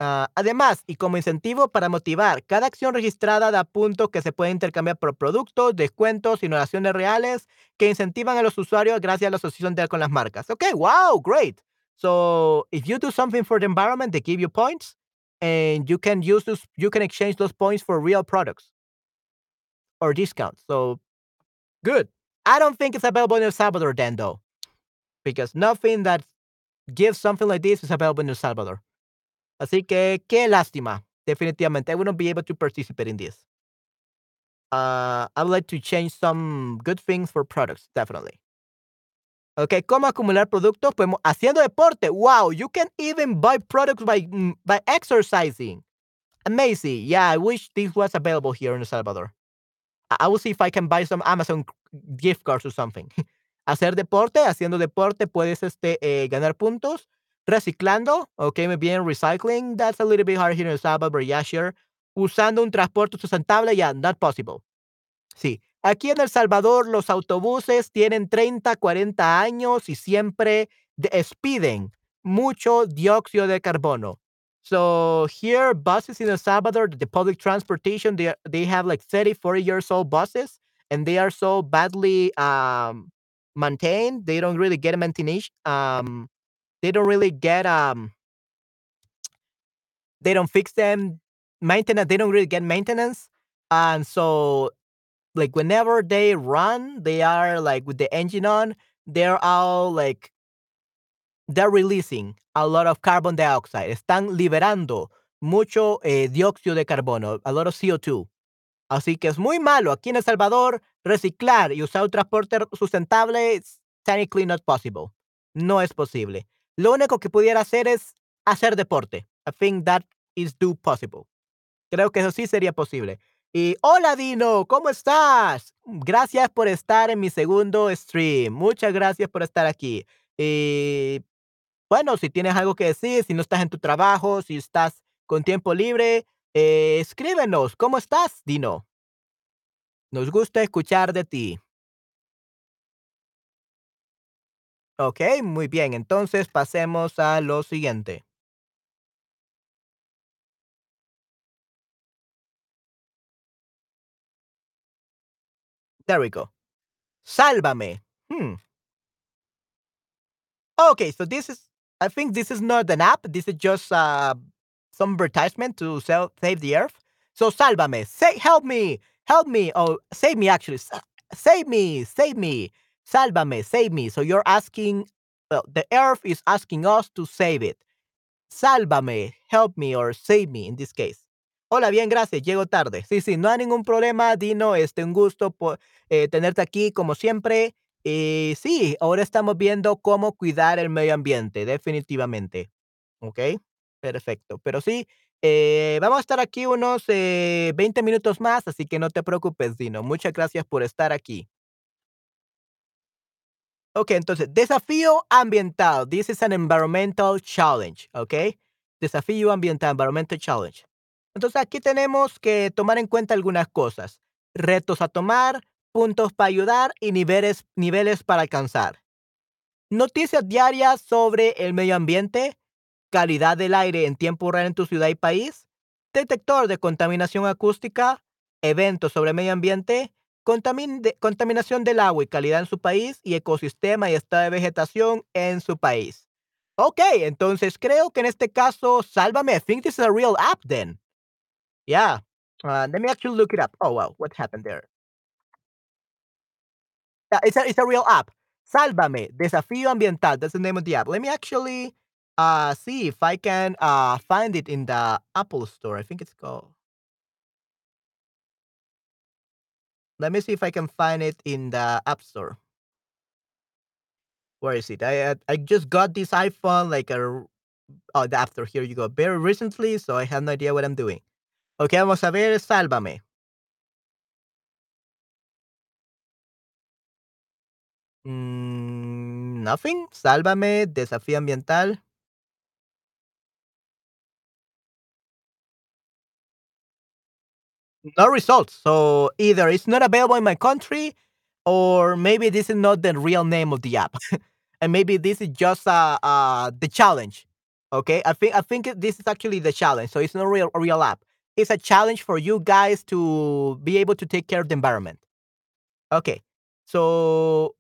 Uh, además, y como incentivo para motivar, cada acción registrada da puntos que se pueden intercambiar por productos, descuentos, innovaciones reales que incentivan a los usuarios gracias a la asociación de, con las marcas. Okay, wow, great. So if you do something for the environment, they give you points, and you can use those. You can exchange those points for real products or discounts. So good. I don't think it's available in El Salvador then, though, because nothing that gives something like this is available in El Salvador. Así que qué lástima. Definitivamente, I wouldn't be able to participate in this. Uh, I would like to change some good things for products, definitely. Okay, ¿cómo acumular productos? Pues haciendo deporte. Wow, you can even buy products by mm, by exercising. Amazing. Yeah, I wish this was available here in El Salvador. I will see if I can buy some Amazon gift cards or something. Hacer deporte, haciendo deporte puedes este, eh, ganar puntos. Reciclando, ok, me bien, recycling, that's a little bit hard here in El Salvador, yeah, sure. Usando un transporte sustentable, yeah, not possible. Sí, aquí en El Salvador los autobuses tienen 30, 40 años y siempre despiden mucho dióxido de carbono. So here, buses in El Salvador, the public transportation, they, they have like 30, 40 years old buses, and they are so badly um, maintained. They don't really get maintenance. Um, they don't really get um they don't fix them maintenance they don't really get maintenance and so like whenever they run they are like with the engine on they're all like they're releasing a lot of carbon dioxide están liberando mucho eh, dióxido de carbono a lot of CO2 así que es muy malo aquí en El Salvador reciclar y usar un transporte sustentable technically not possible no es posible Lo único que pudiera hacer es hacer deporte. I think that is do possible. Creo que eso sí sería posible. Y hola Dino, ¿cómo estás? Gracias por estar en mi segundo stream. Muchas gracias por estar aquí. Y bueno, si tienes algo que decir, si no estás en tu trabajo, si estás con tiempo libre, eh, escríbenos. ¿Cómo estás, Dino? Nos gusta escuchar de ti. Ok, muy bien. Entonces pasemos a lo siguiente. There we go. Sálvame. Hmm. Okay, so this is, I think this is not an app. This is just uh, some advertisement to sell, save the earth. So sálvame. Say, help me. Help me. Oh, save me, actually. Save me. Save me. Sálvame, save me. So you're asking, well, the earth is asking us to save it. Sálvame, help me or save me in this case. Hola, bien, gracias. Llego tarde. Sí, sí, no hay ningún problema, Dino. Este, un gusto por, eh, tenerte aquí como siempre. Y sí, ahora estamos viendo cómo cuidar el medio ambiente, definitivamente. ¿Ok? Perfecto. Pero sí, eh, vamos a estar aquí unos eh, 20 minutos más, así que no te preocupes, Dino. Muchas gracias por estar aquí. Ok, entonces, desafío ambiental. This is an environmental challenge, ok. Desafío ambiental, environmental challenge. Entonces, aquí tenemos que tomar en cuenta algunas cosas. Retos a tomar, puntos para ayudar y niveles, niveles para alcanzar. Noticias diarias sobre el medio ambiente, calidad del aire en tiempo real en tu ciudad y país, detector de contaminación acústica, eventos sobre medio ambiente, contaminación del agua y calidad en su país y ecosistema y estado de vegetación en su país. Ok, entonces creo que en este caso, Sálvame, I think this is a real app then. Yeah. Uh, let me actually look it up. Oh, wow. What happened there? It's a, it's a real app. Sálvame, Desafío Ambiental. That's the name of the app. Let me actually uh, see if I can uh, find it in the Apple Store. I think it's called. Let me see if I can find it in the App Store. Where is it? I I just got this iPhone like a oh the. Here you go. Very recently, so I have no idea what I'm doing. Okay, vamos a ver. Sálvame. Mm, nothing. Sálvame. Desafío ambiental. No results. So either it's not available in my country, or maybe this is not the real name of the app, and maybe this is just uh, uh the challenge. Okay, I think I think this is actually the challenge. So it's not real a real app. It's a challenge for you guys to be able to take care of the environment. Okay, so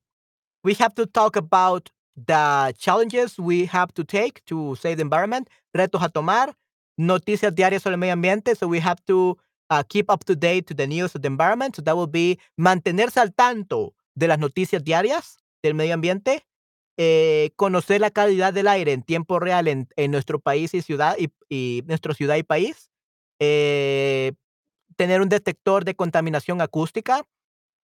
we have to talk about the challenges we have to take to save the environment. Retos a tomar. Noticias diarias sobre el medio ambiente. So we have to uh, keep up to date to the news of the environment. So that will be mantenerse al tanto de las noticias diarias del medio ambiente. Eh, conocer la calidad del aire en tiempo real en, en nuestro país y ciudad y, y ciudad y país. Eh, tener un detector de contaminación acústica.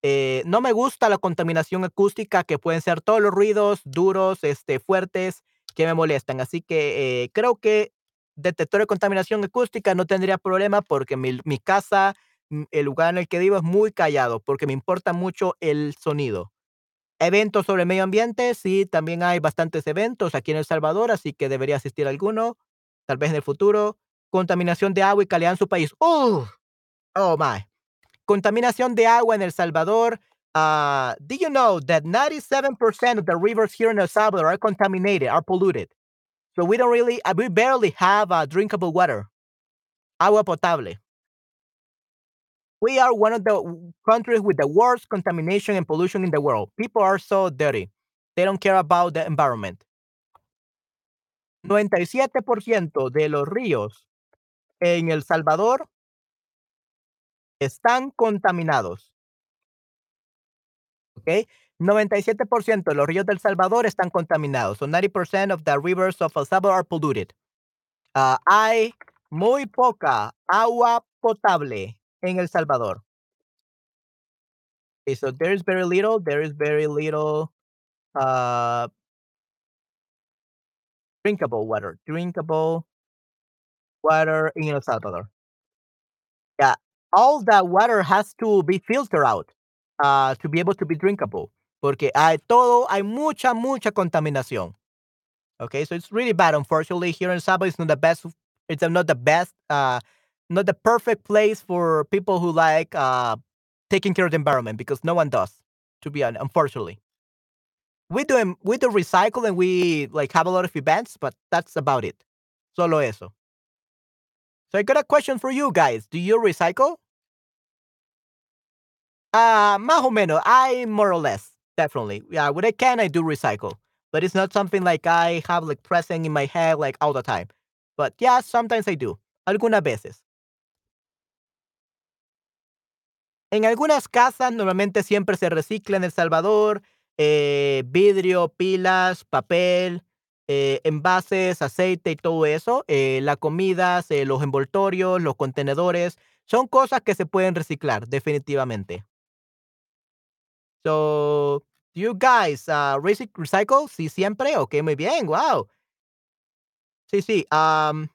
Eh, no me gusta la contaminación acústica, que pueden ser todos los ruidos duros, este, fuertes, que me molestan. Así que eh, creo que detector de contaminación acústica no tendría problema porque mi, mi casa, el lugar en el que vivo es muy callado, porque me importa mucho el sonido. Eventos sobre medio ambiente, sí, también hay bastantes eventos aquí en El Salvador, así que debería asistir a alguno, tal vez en el futuro. Contaminación de agua y calidad en su país. ¡Uh! Oh my. Contaminación de agua en El Salvador. Uh, do you know that 97% of the rivers here in El Salvador are contaminated, are polluted? So we don't really, uh, we barely have uh, drinkable water, agua potable. We are one of the countries with the worst contamination and pollution in the world. People are so dirty. They don't care about the environment. 97% de los ríos en El Salvador están contaminados. ¿Ok? 97% de los ríos del Salvador están contaminados. So 90% of the rivers of El Salvador are polluted. Uh, hay muy poca agua potable en El Salvador. Okay, so there is very little, there is very little uh, drinkable water, drinkable water in El Salvador. Yeah, all that water has to be filtered out uh, to be able to be drinkable. Porque hay todo, hay mucha, mucha contaminación. Okay, so it's really bad. Unfortunately, here in Salvador, it's not the best. It's not the best, uh, not the perfect place for people who like uh, taking care of the environment because no one does. To be honest, unfortunately, we do we do recycle and we like have a lot of events, but that's about it. Solo eso. So I got a question for you guys. Do you recycle? Uh, más o menos. I more or less, definitely. Yeah, when I can, I do recycle. But it's not something like I have like present in my head like all the time. But yeah, sometimes I do. Algunas veces. En algunas casas normalmente siempre se recicla en El Salvador eh, vidrio, pilas, papel, eh, envases, aceite y todo eso. Eh, la comida, eh, los envoltorios, los contenedores, son cosas que se pueden reciclar definitivamente. So, do you guys uh, recy- recycle? Sí, siempre. Ok, muy bien. Wow. Sí, sí. Um,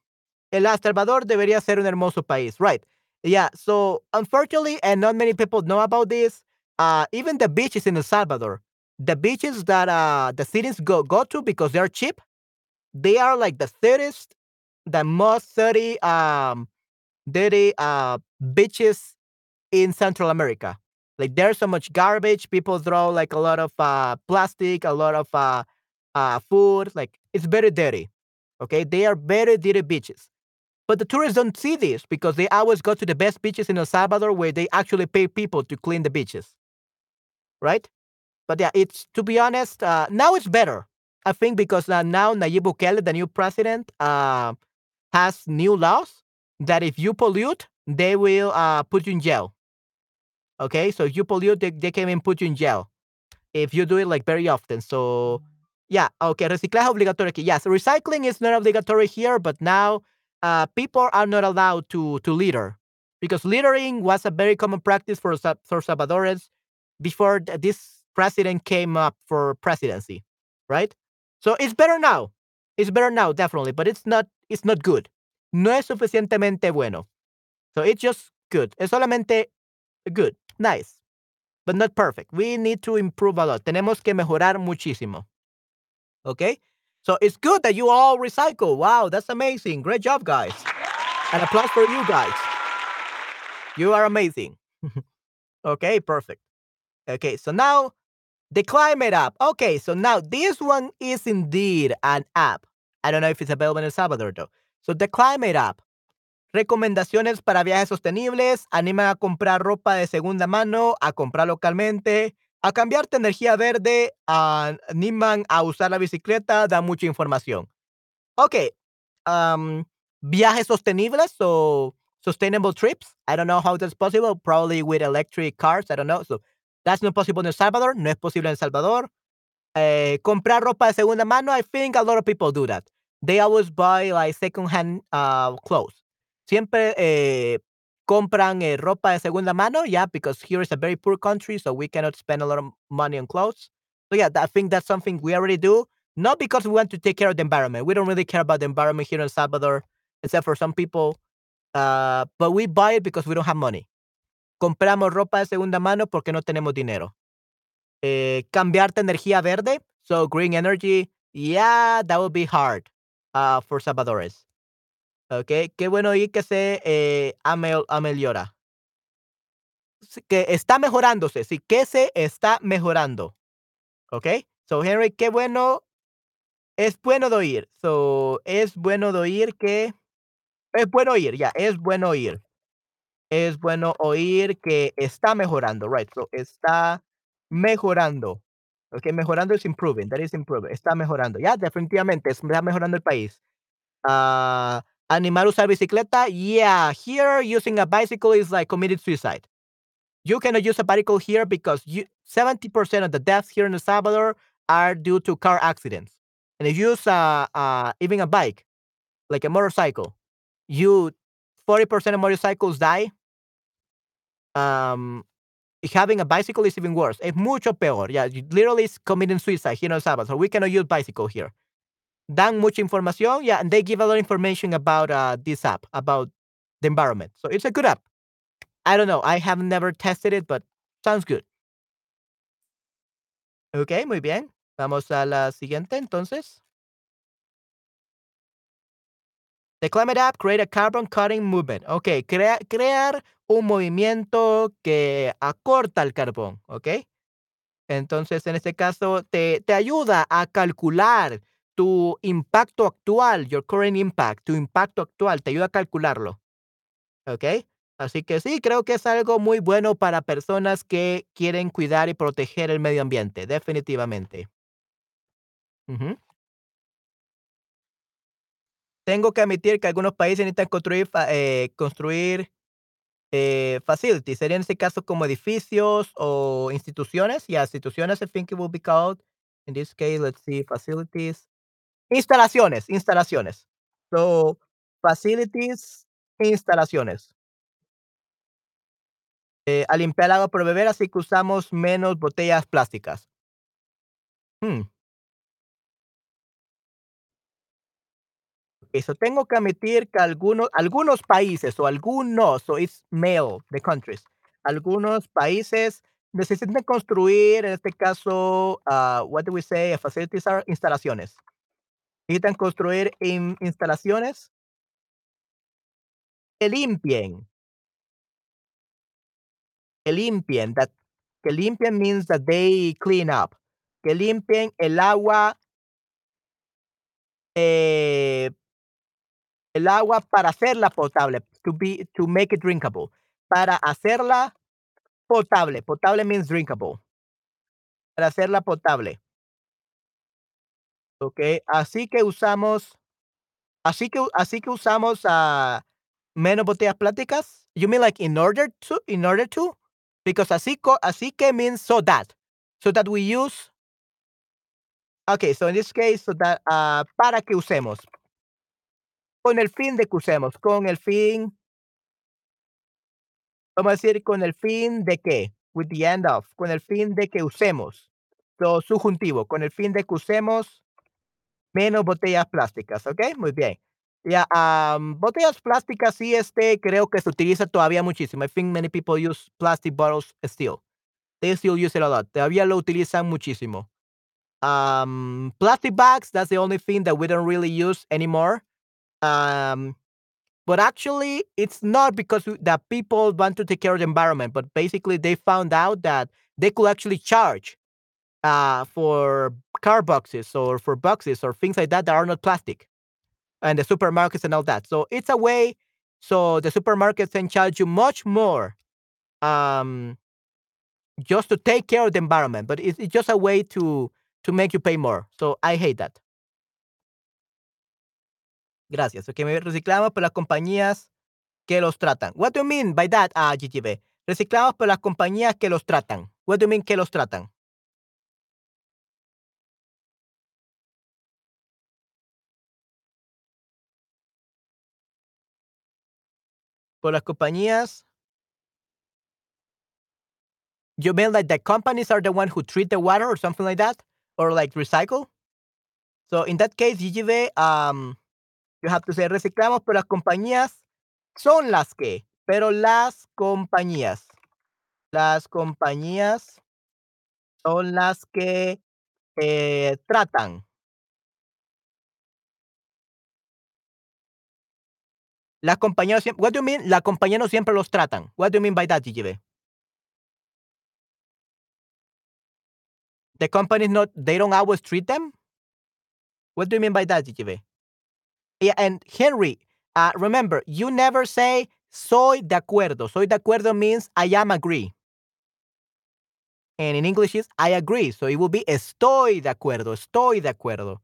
El Salvador debería ser un hermoso país. Right. Yeah. So, unfortunately, and not many people know about this, uh, even the beaches in El Salvador, the beaches that uh, the citizens go, go to because they're cheap, they are like the thirdest, the most dirty, um, dirty uh, beaches in Central America. Like there's so much garbage. People throw like a lot of uh, plastic, a lot of uh, uh, food. Like it's very dirty. Okay, they are very dirty beaches. But the tourists don't see this because they always go to the best beaches in El Salvador where they actually pay people to clean the beaches. Right? But yeah, it's to be honest, uh, now it's better. I think because uh, now Nayib Bukele, the new president, uh, has new laws that if you pollute, they will uh, put you in jail. Okay, so if you pollute, they, they can even put you in jail if you do it like very often. So yeah, okay, reciclaje obligatorio. Yes, recycling is not obligatory here, but now uh, people are not allowed to to litter because littering was a very common practice for for Salvadorans before this president came up for presidency, right? So it's better now. It's better now, definitely, but it's not it's not good. No es suficientemente bueno. So it's just good. Es solamente good, nice, but not perfect. We need to improve a lot. Tenemos que mejorar muchísimo. Okay? So it's good that you all recycle. Wow, that's amazing. Great job, guys. And applause for you guys. You are amazing. okay, perfect. Okay, so now the climate app. Okay, so now this one is indeed an app. I don't know if it's available in El Salvador though. So the climate app. Recomendaciones para viajes sostenibles, animan a comprar ropa de segunda mano, a comprar localmente, a cambiarte energía verde, animan a usar la bicicleta, da mucha información. Um, viajes sostenibles, so sustainable trips. I don't know how that's possible, probably with electric cars, I don't know. So that's not possible in El Salvador, no es posible en El Salvador. Eh, comprar ropa de segunda mano, I think a lot of people do that. They always buy like secondhand uh, clothes. Siempre eh, compran eh, ropa de segunda mano, yeah, because here is a very poor country, so we cannot spend a lot of money on clothes. So yeah, I think that's something we already do, not because we want to take care of the environment. We don't really care about the environment here in Salvador, except for some people. Uh, but we buy it because we don't have money. Compramos ropa de segunda mano porque no tenemos dinero. Eh, cambiarte energía verde, so green energy, yeah, that would be hard uh, for Salvadores. Okay, qué bueno oír que se eh, ameliora. Que está mejorándose, sí, que se está mejorando. Okay, so Henry, qué bueno, es bueno de oír. So, es bueno de oír que, es bueno oír, ya, es bueno oír. Es bueno oír que está mejorando, right? So, está mejorando. Okay, mejorando es improving, that is improving. Está mejorando, ya, definitivamente, está mejorando el país. Ah. Animar usar bicicleta? Yeah, here using a bicycle is like committed suicide. You cannot use a bicycle here because you, 70% of the deaths here in El Salvador are due to car accidents. And if you use uh, uh, even a bike, like a motorcycle, you 40% of motorcycles die. Um, having a bicycle is even worse. Es mucho peor. Yeah, literally committing suicide here in El Salvador. We cannot use bicycle here dan mucha información. Yeah, and they give a lot of information about uh, this app, about the environment. So it's a good app. I don't know. I have never tested it, but sounds good. Ok, muy bien. Vamos a la siguiente entonces. The Climate App create a carbon cutting movement. Ok, crea, crear un movimiento que acorta el carbón. Ok. Entonces, en este caso, te, te ayuda a calcular tu impacto actual, your current impact, tu impacto actual, te ayuda a calcularlo. ¿Ok? Así que sí, creo que es algo muy bueno para personas que quieren cuidar y proteger el medio ambiente, definitivamente. Tengo que admitir que algunos países necesitan construir, eh, construir eh, facilities. Sería en este caso como edificios o instituciones. Yeah, instituciones, I think it will be called. In this case, let's see, facilities. Instalaciones, instalaciones. So, facilities, instalaciones. Eh, a limpiar agua por beber, así que usamos menos botellas plásticas. Hmm. Eso tengo que admitir que algunos, algunos países o algunos, so it's male, the countries, algunos países necesitan construir, en este caso, uh, what do we say, facilities are instalaciones. Necesitan construir instalaciones que limpien. Que limpien, that Que limpian means that they clean up. Que limpien el agua eh, el agua para hacerla potable, to be to make it drinkable. Para hacerla potable. Potable means drinkable. Para hacerla potable. Okey, así que usamos así que así que usamos, ah, menos botellas plásticas. You mean like in order to in order to? Because así co así que means so that. So that we use Okay, so in this case, so that, ah, para que usemos. Con el fin de que usemos, con el fin Vamos a decir con el fin de que, with the end of, con el fin de que usemos. So, subjuntivo, con el fin de que usemos menos botellas plásticas, ¿okey? Muy bien. Ya, am, botellas plásticas sí, este, creo que se utiliza todavía muchísimo. I think many people use plastic bottles still. They still use it a lot. Todavía lo utilizan muchísimo. Um, plastic bags, that's the only thing that we don't really use anymore. Um, but actually, it's not because that people want to take care of the environment, but basically they found out that they could actually charge, uh, for car boxes or for boxes or things like that that are not plastic, and the supermarkets and all that. So it's a way so the supermarkets can charge you much more, um, just to take care of the environment, but it's it's just a way to to make you pay more. So I hate that. Gracias. Okey, me reciclamos por las compañías que los tratan. What do you mean by that, ah, GGB? Reciclamos por las compañías que los tratan. What do you mean que los tratan? Por las compañías You mean like the companies are the one who treat the water or something like that? Or like recycle? So in that case, GGB, um, you have to say reciclamos, pero las compañías son las que, pero las compañías, las compañías son las que, eh, tratan. Las compañías siem what do you mean? Siempre los tratan. What do you mean by that, GGB? The companies not they don't always treat them? What do you mean by that, GGB? Yeah, and Henry, uh, remember, you never say soy de acuerdo. Soy de acuerdo means I am agree. And in English is I agree. So it will be estoy de acuerdo, estoy de acuerdo.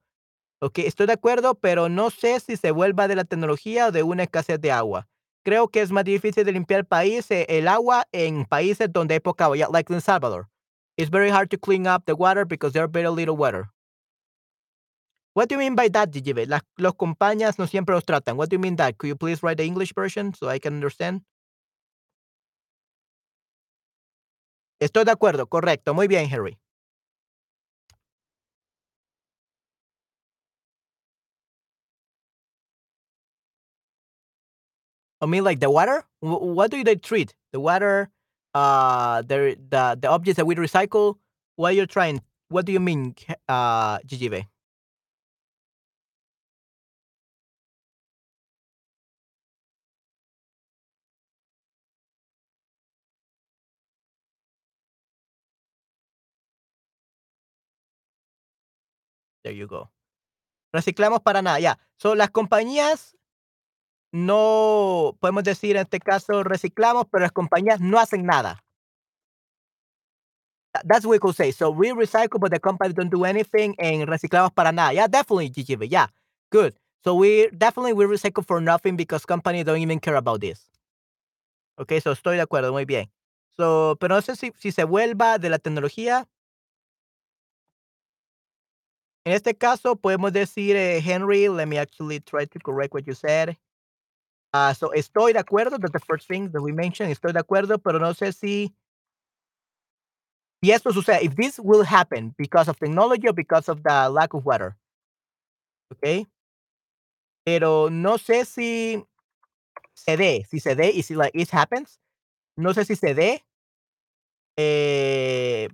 Okey, estoy de acuerdo, pero no sé si se vuelva de la tecnología o de una escasez de agua. Creo que es más difícil de limpiar el país, eh, el agua en países donde hay poca agua, like El Salvador. It's very hard to clean up the water because there are very little water. What do you mean by that, GGB? Las los compañías no siempre los tratan. What do you mean that? Could you please write the English version so I can understand? Estoy de acuerdo, correcto. Muy bien, Henry. I mean, like the water? Wh what do they treat? The water, uh, the the the objects that we recycle? What you're trying what do you mean, uh, GGB? There you go. Reciclamos para nada, ya. So, las compañías no podemos decir, en este caso, reciclamos, pero las compañías no hacen nada. Tha that's what we could say. So we recycle, but the companies don't do anything, and reciclamos para nada. Yeah, definitely, GGB, yeah, good. So we definitely we recycle for nothing because companies don't even care about this. Okey, so estoy de acuerdo, muy bien. So, pero no sé si si se vuelva de la tecnología En este caso, podemos decir, eh, Henry, let me actually try to correct what you said. Ah, so estoy de acuerdo, that's the first thing that we mentioned, estoy de acuerdo, pero no sé si y esto sucede, if this will happen because of technology or because of the lack of water. Okey. Pero no sé si se dé, si se dé y si, like, it happens, no sé si se dé eh,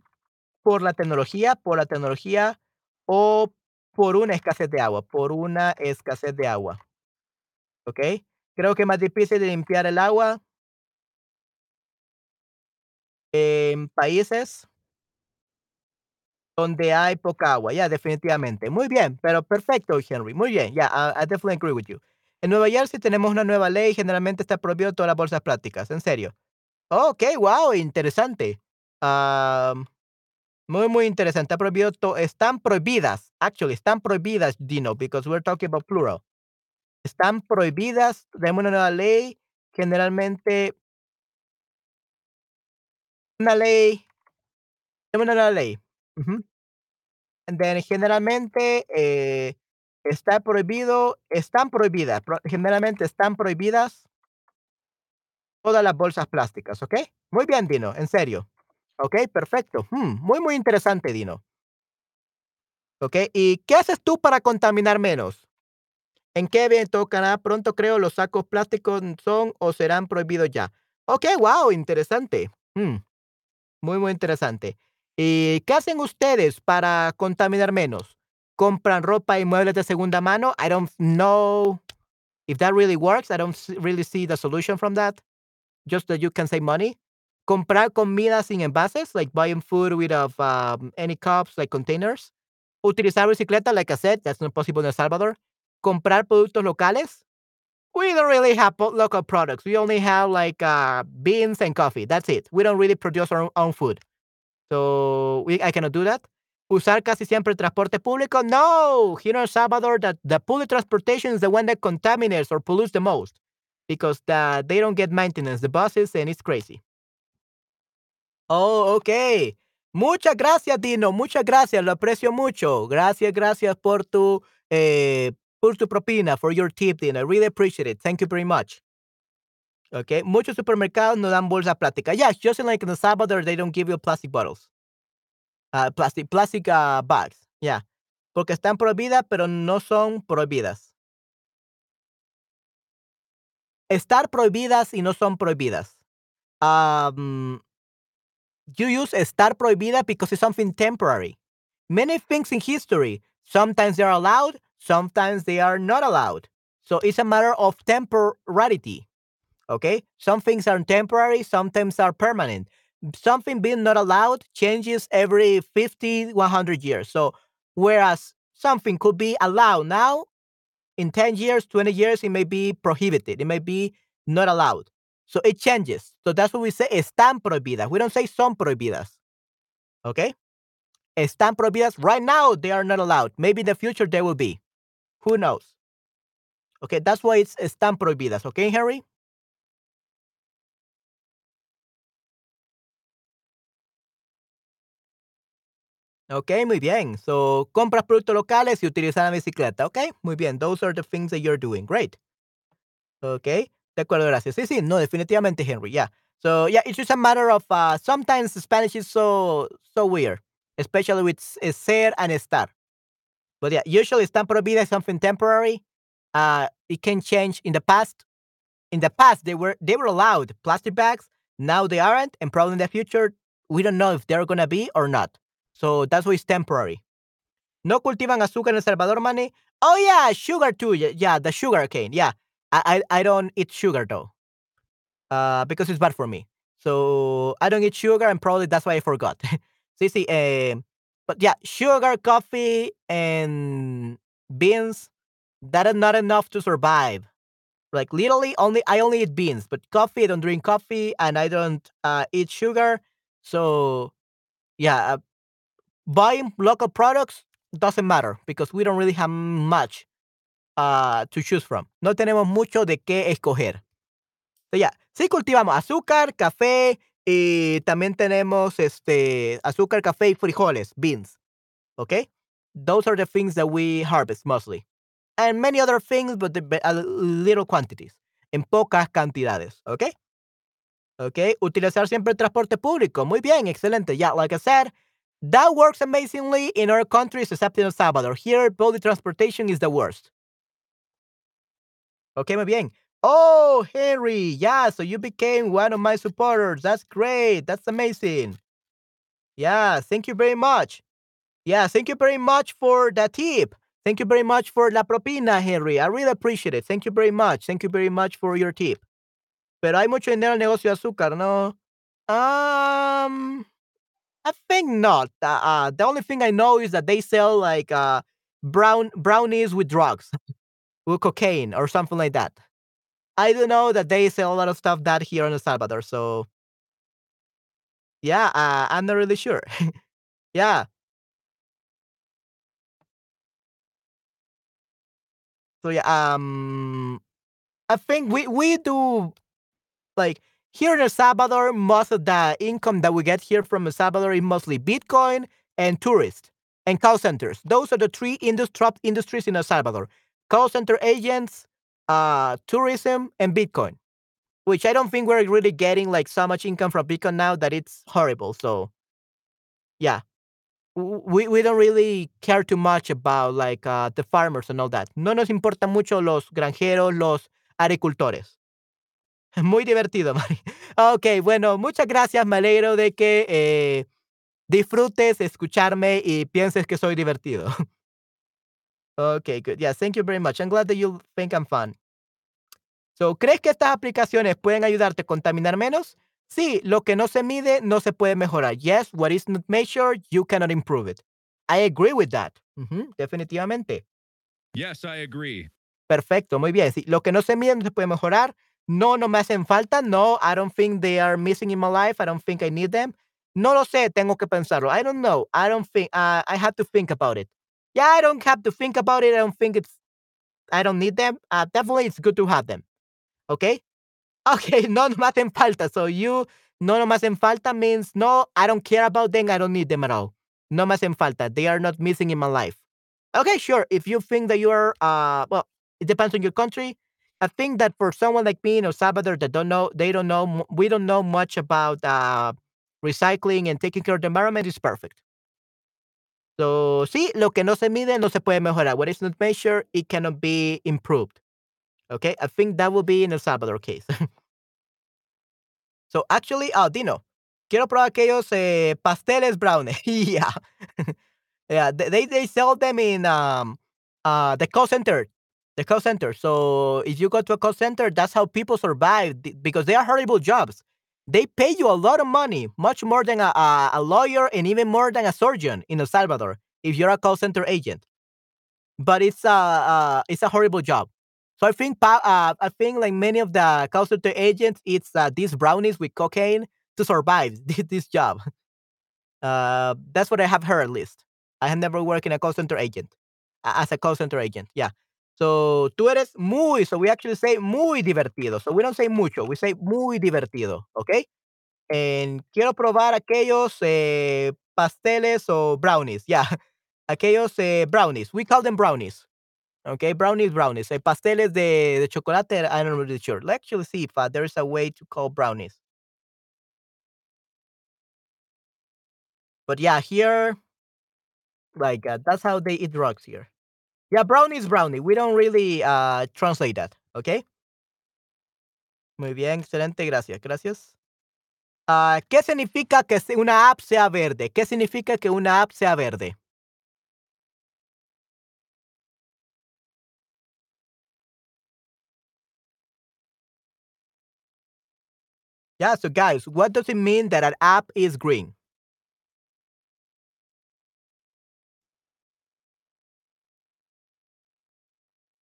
por la tecnología por la tecnología o por una escasez de agua por una escasez de agua. Okey. Creo que es más difícil de limpiar el agua en países donde hay poca agua. Ya, definitivamente. Muy bien, pero perfecto, Henry. Muy bien. Ya, I, I definitely agree with you. En Nueva Jersey tenemos una nueva ley, generalmente está prohibido todas las bolsas plásticas, en serio. Ok, wow, interesante. Am, muy, muy interesante. Está prohibido están prohibidas, actually, están prohibidas, Dino, because we're talking about plural. Están prohibidas, tenemos una nueva ley, generalmente, una ley, tenemos una nueva ley. Generalmente, eh, está prohibido, están prohibidas, pro- generalmente están prohibidas todas las bolsas plásticas, ¿ok? Muy bien, Dino, en serio. Ok, perfecto. Hmm, muy, muy interesante, Dino. Ok, ¿y qué haces tú para contaminar menos? ¿En qué evento Canadá pronto creo los sacos plásticos son o serán prohibidos ya? Ok, wow, interesante. Hmm, muy, muy interesante. ¿Y qué hacen ustedes para contaminar menos? ¿Compran ropa y muebles de segunda mano? I don't know if that really works. I don't really see the solution from that. Just that you can save money. Comprar comida sin envases, like buying food without um, any cups, like containers. Utilizar bicicleta, like I said, that's not possible in El Salvador. Comprar productos locales. We don't really have local products. We only have like uh, beans and coffee. That's it. We don't really produce our own food. So we, I cannot do that. Usar casi siempre transporte público. No, here in El Salvador, that the public transportation is the one that contaminates or pollutes the most because the, they don't get maintenance, the buses, and it's crazy. Oh, ok. Muchas gracias, Dino. Muchas gracias. Lo aprecio mucho. Gracias, gracias por tu, eh, por propina, for your tip, Dino. I really appreciate it. Thank you very much. Okay. Muchos supermercados no dan bolsa plástica. Yes, just like in El Salvador, they don't give you plastic bottles. Uh, plastic, plastic uh, bags. Yeah. Porque están prohibidas, pero no son prohibidas. Estar prohibidas y no son prohibidas. Um, you use estar prohibida because it's something temporary. Many things in history, sometimes they're allowed, sometimes they are not allowed. So it's a matter of temporality. Okay? Some things are temporary, sometimes are permanent. Something being not allowed changes every 50, 100 years. So whereas something could be allowed now, in 10 years, 20 years, it may be prohibited. It may be not allowed. So it changes. So that's what we say están prohibidas. We don't say son prohibidas. Okay? Están prohibidas. Right now, they are not allowed. Maybe in the future, they will be. Who knows? Okay, that's why it's están prohibidas. Okay, Harry? Ok, muy bien. So, compras productos locales y utilizas la bicicleta. Ok, muy bien. Those are the things that you're doing. Great. Ok, de acuerdo, gracias. Sí, sí, no, definitivamente, Henry. Yeah. So, yeah, it's just a matter of uh, sometimes Spanish is so so weird, especially with eh, ser and estar. But yeah, usually están prohibidas is something temporary. Uh, it can change in the past. In the past, they were they were allowed plastic bags. Now they aren't, and probably in the future, we don't know if they're gonna be or not. So that's why it's temporary. No cultivan azúcar en El Salvador, Manny. Oh yeah, sugar too. Yeah, the sugar cane. Yeah, I, I I don't eat sugar though, uh, because it's bad for me. So I don't eat sugar, and probably that's why I forgot. sí, sí. Eh, but yeah, sugar, coffee, and beans. That is not enough to survive. Like literally, only I only eat beans, but coffee. I don't drink coffee, and I don't uh, eat sugar. So yeah, uh, buying local products doesn't matter because we don't really have much uh, to choose from. No tenemos mucho de qué escoger. So, yeah, sí cultivamos azúcar, café y también tenemos este azúcar, café y frijoles, beans. Okay? Those are the things that we harvest mostly. And many other things, but the, a little quantities. En pocas cantidades. Okay? Okay? Utilizar siempre el transporte público. Muy bien, excelente. Yeah, like I said, that works amazingly in our countries except in El Salvador. Here, public transportation is the worst. Okay, muy bien. Oh, Henry, yeah, so you became one of my supporters. That's great. That's amazing. Yeah, thank you very much. Yeah, thank you very much for the tip. Thank you very much for la propina, Henry. I really appreciate it. Thank you very much. Thank you very much for your tip. Pero hay mucho dinero en el negocio de azúcar, ¿no? Um, I think not. Uh, uh, the only thing I know is that they sell like uh brown brownies with drugs, with cocaine or something like that. I do know that they sell a lot of stuff that here in El Salvador. So yeah, uh, I'm not really sure. yeah. So yeah, um, I think we we do like here in El Salvador, most of the income that we get here from El Salvador is mostly Bitcoin and tourists and call centers. Those are the three indus- top industries in El Salvador: call center agents, uh, tourism, and Bitcoin. Which I don't think we're really getting like so much income from Bitcoin now that it's horrible. So yeah, we we don't really care too much about like uh, the farmers and all that. No nos importa mucho los granjeros, los agricultores. Muy divertido, Mari. Ok, bueno, muchas gracias. Me alegro de que eh, disfrutes escucharme y pienses que soy divertido. Okay, good. Yeah, thank you very much. I'm glad that you think I'm fun. So, ¿crees que estas aplicaciones pueden ayudarte a contaminar menos? Sí, lo que no se mide no se puede mejorar. Yes, what is not measured, you cannot improve it. I agree with that. Definitivamente. Yes, I agree. Perfecto, muy bien. Sí, lo que no se mide no se puede mejorar. No, no me hacen falta. No, I don't think they are missing in my life. I don't think I need them. No lo sé, tengo que pensarlo. I don't know. I don't think, uh, I have to think about it. Yeah, I don't have to think about it. I don't think it's, I don't need them. Uh, definitely, it's good to have them. Okay? Okay, no, no me hacen falta. So you, no, no me hacen falta means no, I don't care about them. I don't need them at all. No me hacen falta. They are not missing in my life. Okay, sure. If you think that you are, uh, well, it depends on your country. I think that for someone like me in El Salvador that don't know, they don't know, we don't know much about uh, recycling and taking care of the environment is perfect. So, sí, lo que no se mide no se puede mejorar. What is not measured, it cannot be improved. Okay, I think that will be in El Salvador case. so, actually, oh, Dino, quiero probar aquellos eh, pasteles brownie. yeah. Yeah, they they sell them in um uh the call center. The call center. So if you go to a call center, that's how people survive because they are horrible jobs. They pay you a lot of money, much more than a, a, a lawyer and even more than a surgeon in El Salvador if you're a call center agent. But it's a uh, it's a horrible job. So I think uh, I think like many of the call center agents, it's uh, these brownies with cocaine to survive thi- this job. Uh, that's what I have heard at least. I have never worked in a call center agent as a call center agent. Yeah. So tú eres muy, so we actually say muy divertido. So we don't say mucho, we say muy divertido. Okay. And quiero probar aquellos eh, pasteles o brownies. Yeah. Aquellos eh, brownies. We call them brownies. Okay. Brownies, brownies. Eh, pasteles de, de chocolate. I'm not really sure. Let's actually see if uh, there's a way to call brownies. But yeah, here, like, uh, that's how they eat drugs here. Yeah, brownie is brownie. We don't really uh, translate that. Okay. Muy bien, excelente, gracias, gracias. Ah, ¿Qué significa que una app sea verde? ¿Qué significa que una app sea verde? Yeah, so guys, what does it mean that an app is green?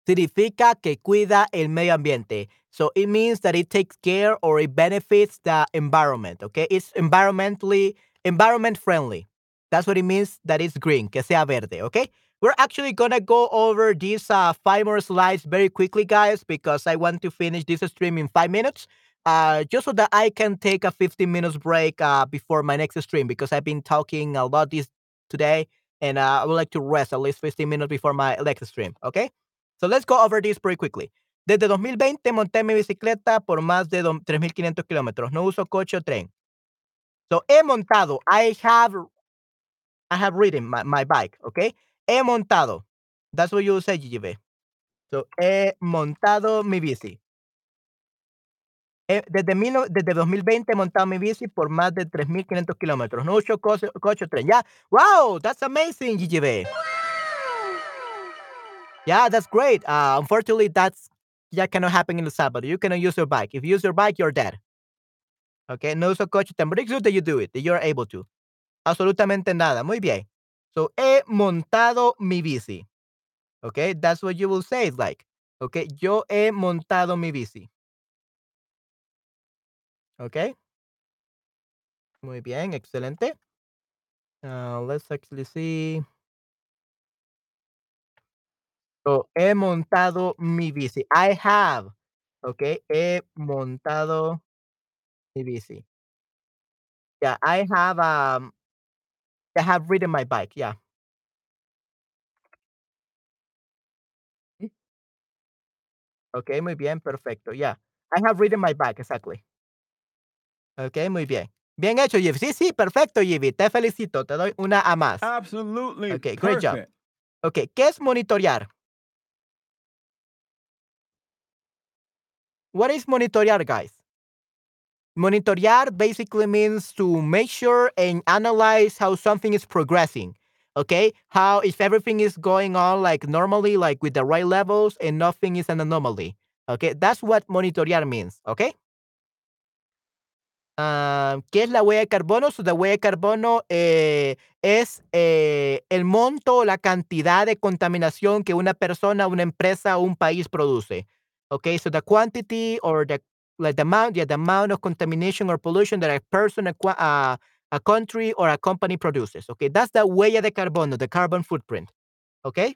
Significa que cuida el medio ambiente. So it means that it takes care or it benefits the environment. Okay, it's environmentally environment friendly. That's what it means that it's green, que sea verde. Okay, we're actually gonna go over these uh, five more slides very quickly, guys, because I want to finish this stream in five minutes. Uh, just so that I can take a 15 minutes break uh, before my next stream because I've been talking a lot this today and uh, I would like to rest at least 15 minutes before my next stream. Okay. So let's go over this pretty quickly. Desde 2020 monté mi bicicleta por más de do- 3.500 kilómetros. No uso coche o tren. So he montado. I have I have ridden my, my bike. Okay. He montado. That's what you say, GGB. So he montado mi bici. Desde, mil no- desde 2020 he montado mi bici por más de 3.500 kilómetros. No uso coche, coche o tren. Yeah. Wow, that's amazing, GGB. Yeah, that's great. Uh, unfortunately, that's that cannot happen in El Salvador. You cannot use your bike. If you use your bike, you're dead. Okay, no uso coche tan that you do it, that you're able to. Absolutamente nada. Muy bien. So, he montado mi bici. Okay, that's what you will say. It's like, okay, yo he montado mi bici. Okay. Muy bien, excelente. Uh, let's actually see. So, he montado mi bici. I have. Okay, he montado mi bici. Yeah, I have um I have ridden my bike. Yeah. Okay, muy bien, perfecto. Yeah. I have ridden my bike, exactly. Okay, muy bien. Bien hecho, Yivi. Sí, sí, perfecto, Yivi. Te felicito. Te doy una A más. Absolutely. Okay, great job. Okay, ¿qué es monitorear? What is monitorear, guys? Monitorear basically means to measure and analyze how something is progressing. Okay, how if everything is going on like normally, like with the right levels, and nothing is an anomaly. Okay, that's what monitorear means. Okay. Ah, ¿qué es la huella de carbono? So, la huella de carbono eh, es eh, el monto la cantidad de contaminación que una persona, una empresa o un país produce. Okay, so the quantity or the like the amount, yeah, the amount of contamination or pollution that a person, a, a country or a company produces. Okay, that's the huella de carbono, the carbon footprint. Okay.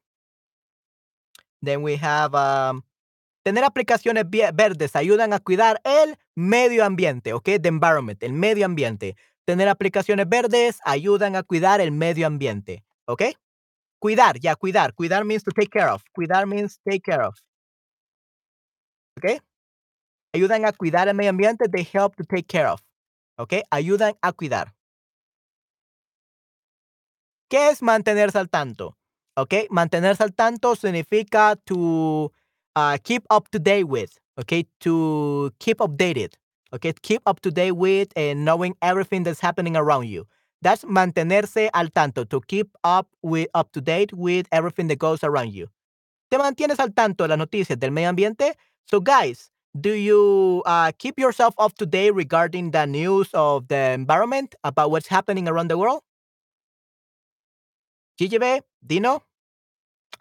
Then we have um, tener aplicaciones verdes ayudan a cuidar el medio ambiente, Okay, The environment, el medio ambiente. Tener aplicaciones verdes ayudan a cuidar el medio ambiente, Okay. Cuidar, ya, cuidar. Cuidar means to take care of. Cuidar means take care of, ¿ok? Ayudan a cuidar el medio ambiente, they help to take care of, ¿ok? Ayudan a cuidar. ¿Qué es mantenerse al tanto? ¿Ok? Mantenerse al tanto significa to uh, keep up to date with, ¿ok? To keep updated, ¿ok? Keep up to date with and knowing everything that's happening around you. That's mantenerse al tanto, to keep up with up to date with everything that goes around you. ¿Te mantienes al tanto de las noticias del medio ambiente? So guys, do you uh, keep yourself up to date regarding the news of the environment about what's happening around the world? GGB, Dino,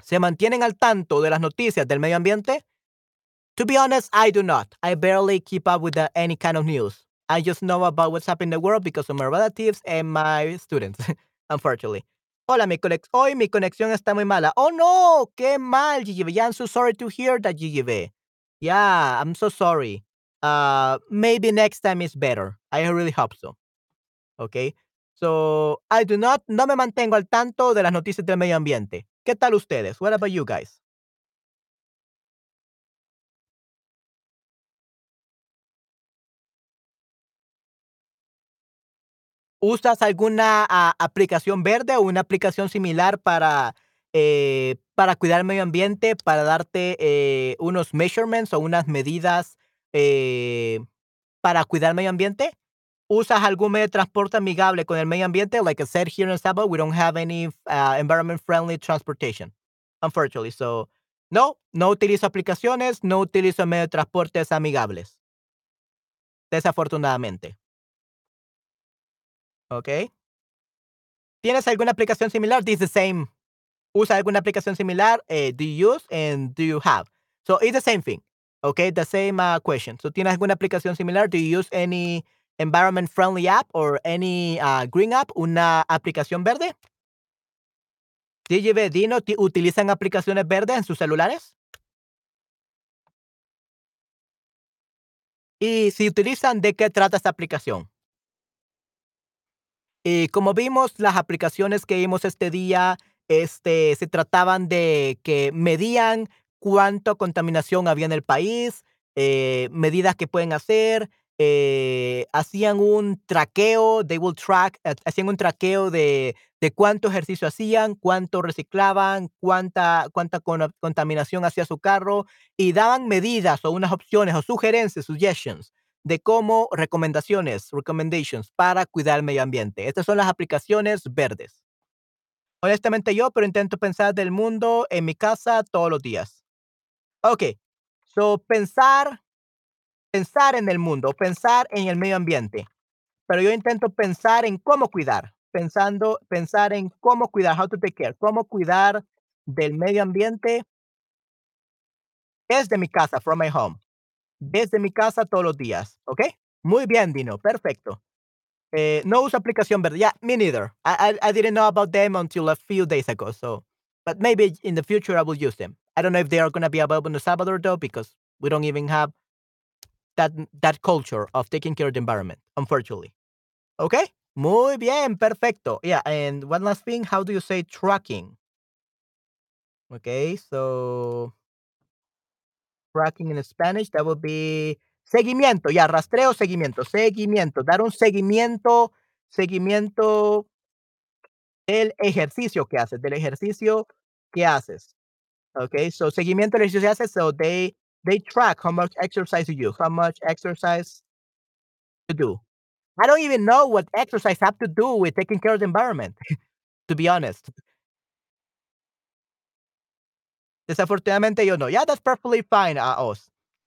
¿se mantienen al tanto de las noticias del medio ambiente? To be honest, I do not. I barely keep up with the, any kind of news. I just know about what's happening in the world because of my relatives and my students, unfortunately. Hola, mi conex hoy mi conexión está muy mala. Oh no, qué mal, GGB. I'm so sorry to hear that, GGB. Yeah, I'm so sorry. Uh, maybe next time is better. I really hope so. Okay. So, I do not, no me mantengo al tanto de las noticias del medio ambiente. ¿Qué tal ustedes? What about you guys? ¿Usas alguna ah, aplicación verde o una aplicación similar para, eh, para cuidar el medio ambiente, para darte eh, unos measurements o unas medidas eh, para cuidar el medio ambiente? ¿Usas algún medio de transporte amigable con el medio ambiente? Like I said here in Salvador, we don't have any uh, environment friendly transportation, unfortunately. So, no, no utilizo aplicaciones, no utilizo medios de transportes amigables. Desafortunadamente. ¿Ok? ¿Tienes alguna aplicación similar? This is the same. ¿Usa alguna aplicación similar? Eh, do you use and do you have? So it's the same thing. Okay, the same uh, question. So, ¿tienes alguna aplicación similar? Do you use any environment friendly app or any uh, green app? ¿Una aplicación verde? DJB, Dino, ¿ti- ¿utilizan aplicaciones verdes en sus celulares? Y si utilizan, ¿de qué trata esta aplicación? Y como vimos, las aplicaciones que vimos este día, este, se trataban de que medían cuánta contaminación había en el país, eh, medidas que pueden hacer, eh, hacían un traqueo, they will track, ha- hacían un traqueo de, de cuánto ejercicio hacían, cuánto reciclaban, cuánta, cuánta con- contaminación hacía su carro y daban medidas o unas opciones o sugerencias, suggestions de cómo recomendaciones, recommendations para cuidar el medio ambiente. Estas son las aplicaciones verdes. Honestamente yo, pero intento pensar del mundo en mi casa todos los días. Ok, so pensar pensar en el mundo, pensar en el medio ambiente, pero yo intento pensar en cómo cuidar, pensando, pensar en cómo cuidar, how to take care, cómo cuidar del medio ambiente desde mi casa, from my home, desde mi casa todos los días, ¿ok? Muy bien, Dino, perfecto. Eh, no uso aplicación verde. Yeah, me neither. I, I I didn't know about them until a few days ago. So, but maybe in the future I will use them. I don't know if they are gonna be available in Salvador though, because we don't even have that that culture of taking care of the environment, unfortunately. Okay. Muy bien, perfecto. Yeah, and one last thing, how do you say tracking? Okay, so tracking in Spanish, that would be seguimiento, ya, rastreo, seguimiento, seguimiento, dar un seguimiento, seguimiento del ejercicio que haces, del ejercicio que haces. Okay, so seguimiento del ejercicio que haces, so they they track how much exercise you do, how much exercise you do. I don't even know what exercise have to do with taking care of the environment, to be honest. Desafortunadamente yo no. Yeah, that's perfectly fine, uh.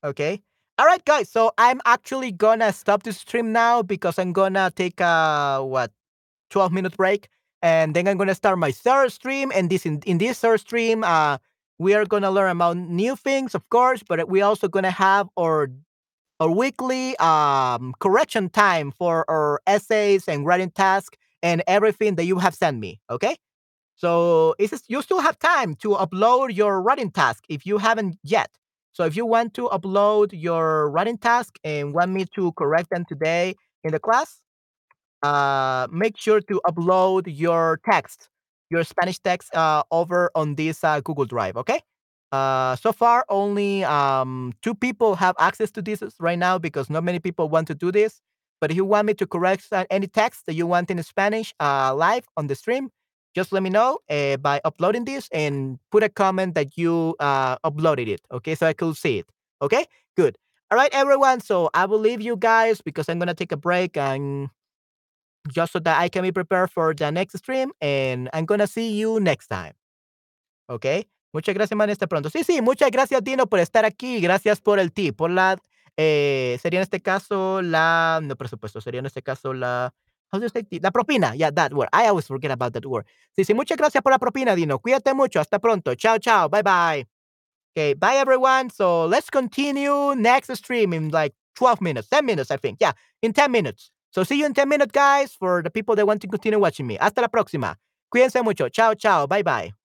Okay. All right, guys. So I'm actually gonna stop the stream now because I'm gonna take a what 12 minute break and then I'm gonna start my third stream. And this in, in this third stream, uh, we are gonna learn about new things, of course, but we also gonna have our our weekly um, correction time for our essays and writing tasks and everything that you have sent me. Okay. So it's, you still have time to upload your writing task if you haven't yet. So if you want to upload your writing task and want me to correct them today in the class, uh, make sure to upload your text, your Spanish text, uh, over on this uh, Google Drive. Okay. Uh, so far, only um, two people have access to this right now because not many people want to do this. But if you want me to correct uh, any text that you want in Spanish uh, live on the stream, just let me know uh, by uploading this and put a comment that you uh, uploaded it. Okay, so I could see it. Okay, good. All right, everyone. So I will leave you guys because I'm gonna take a break and just so that I can be prepared for the next stream. And I'm gonna see you next time. Okay. Muchas gracias, man. Hasta pronto. Sí, sí, muchas gracias, Dino, por estar aquí. Gracias por el tip, por la. Eh, sería en este caso la. No, presupuesto. Sería en este caso la. How do you say tip? La propina. Yeah, that word. I always forget about that word. Sí, sí, muchas gracias por la propina, Dino. Cuídate mucho. Hasta pronto. Chao, chao. Bye, bye. Okay, bye, everyone. So let's continue next stream in like 12 minutes, 10 minutes, I think. Yeah, in 10 minutes. So see you in 10 minutes, guys, for the people that want to continue watching me. Hasta la próxima. Cuídense mucho. Chao, chao. Bye, bye.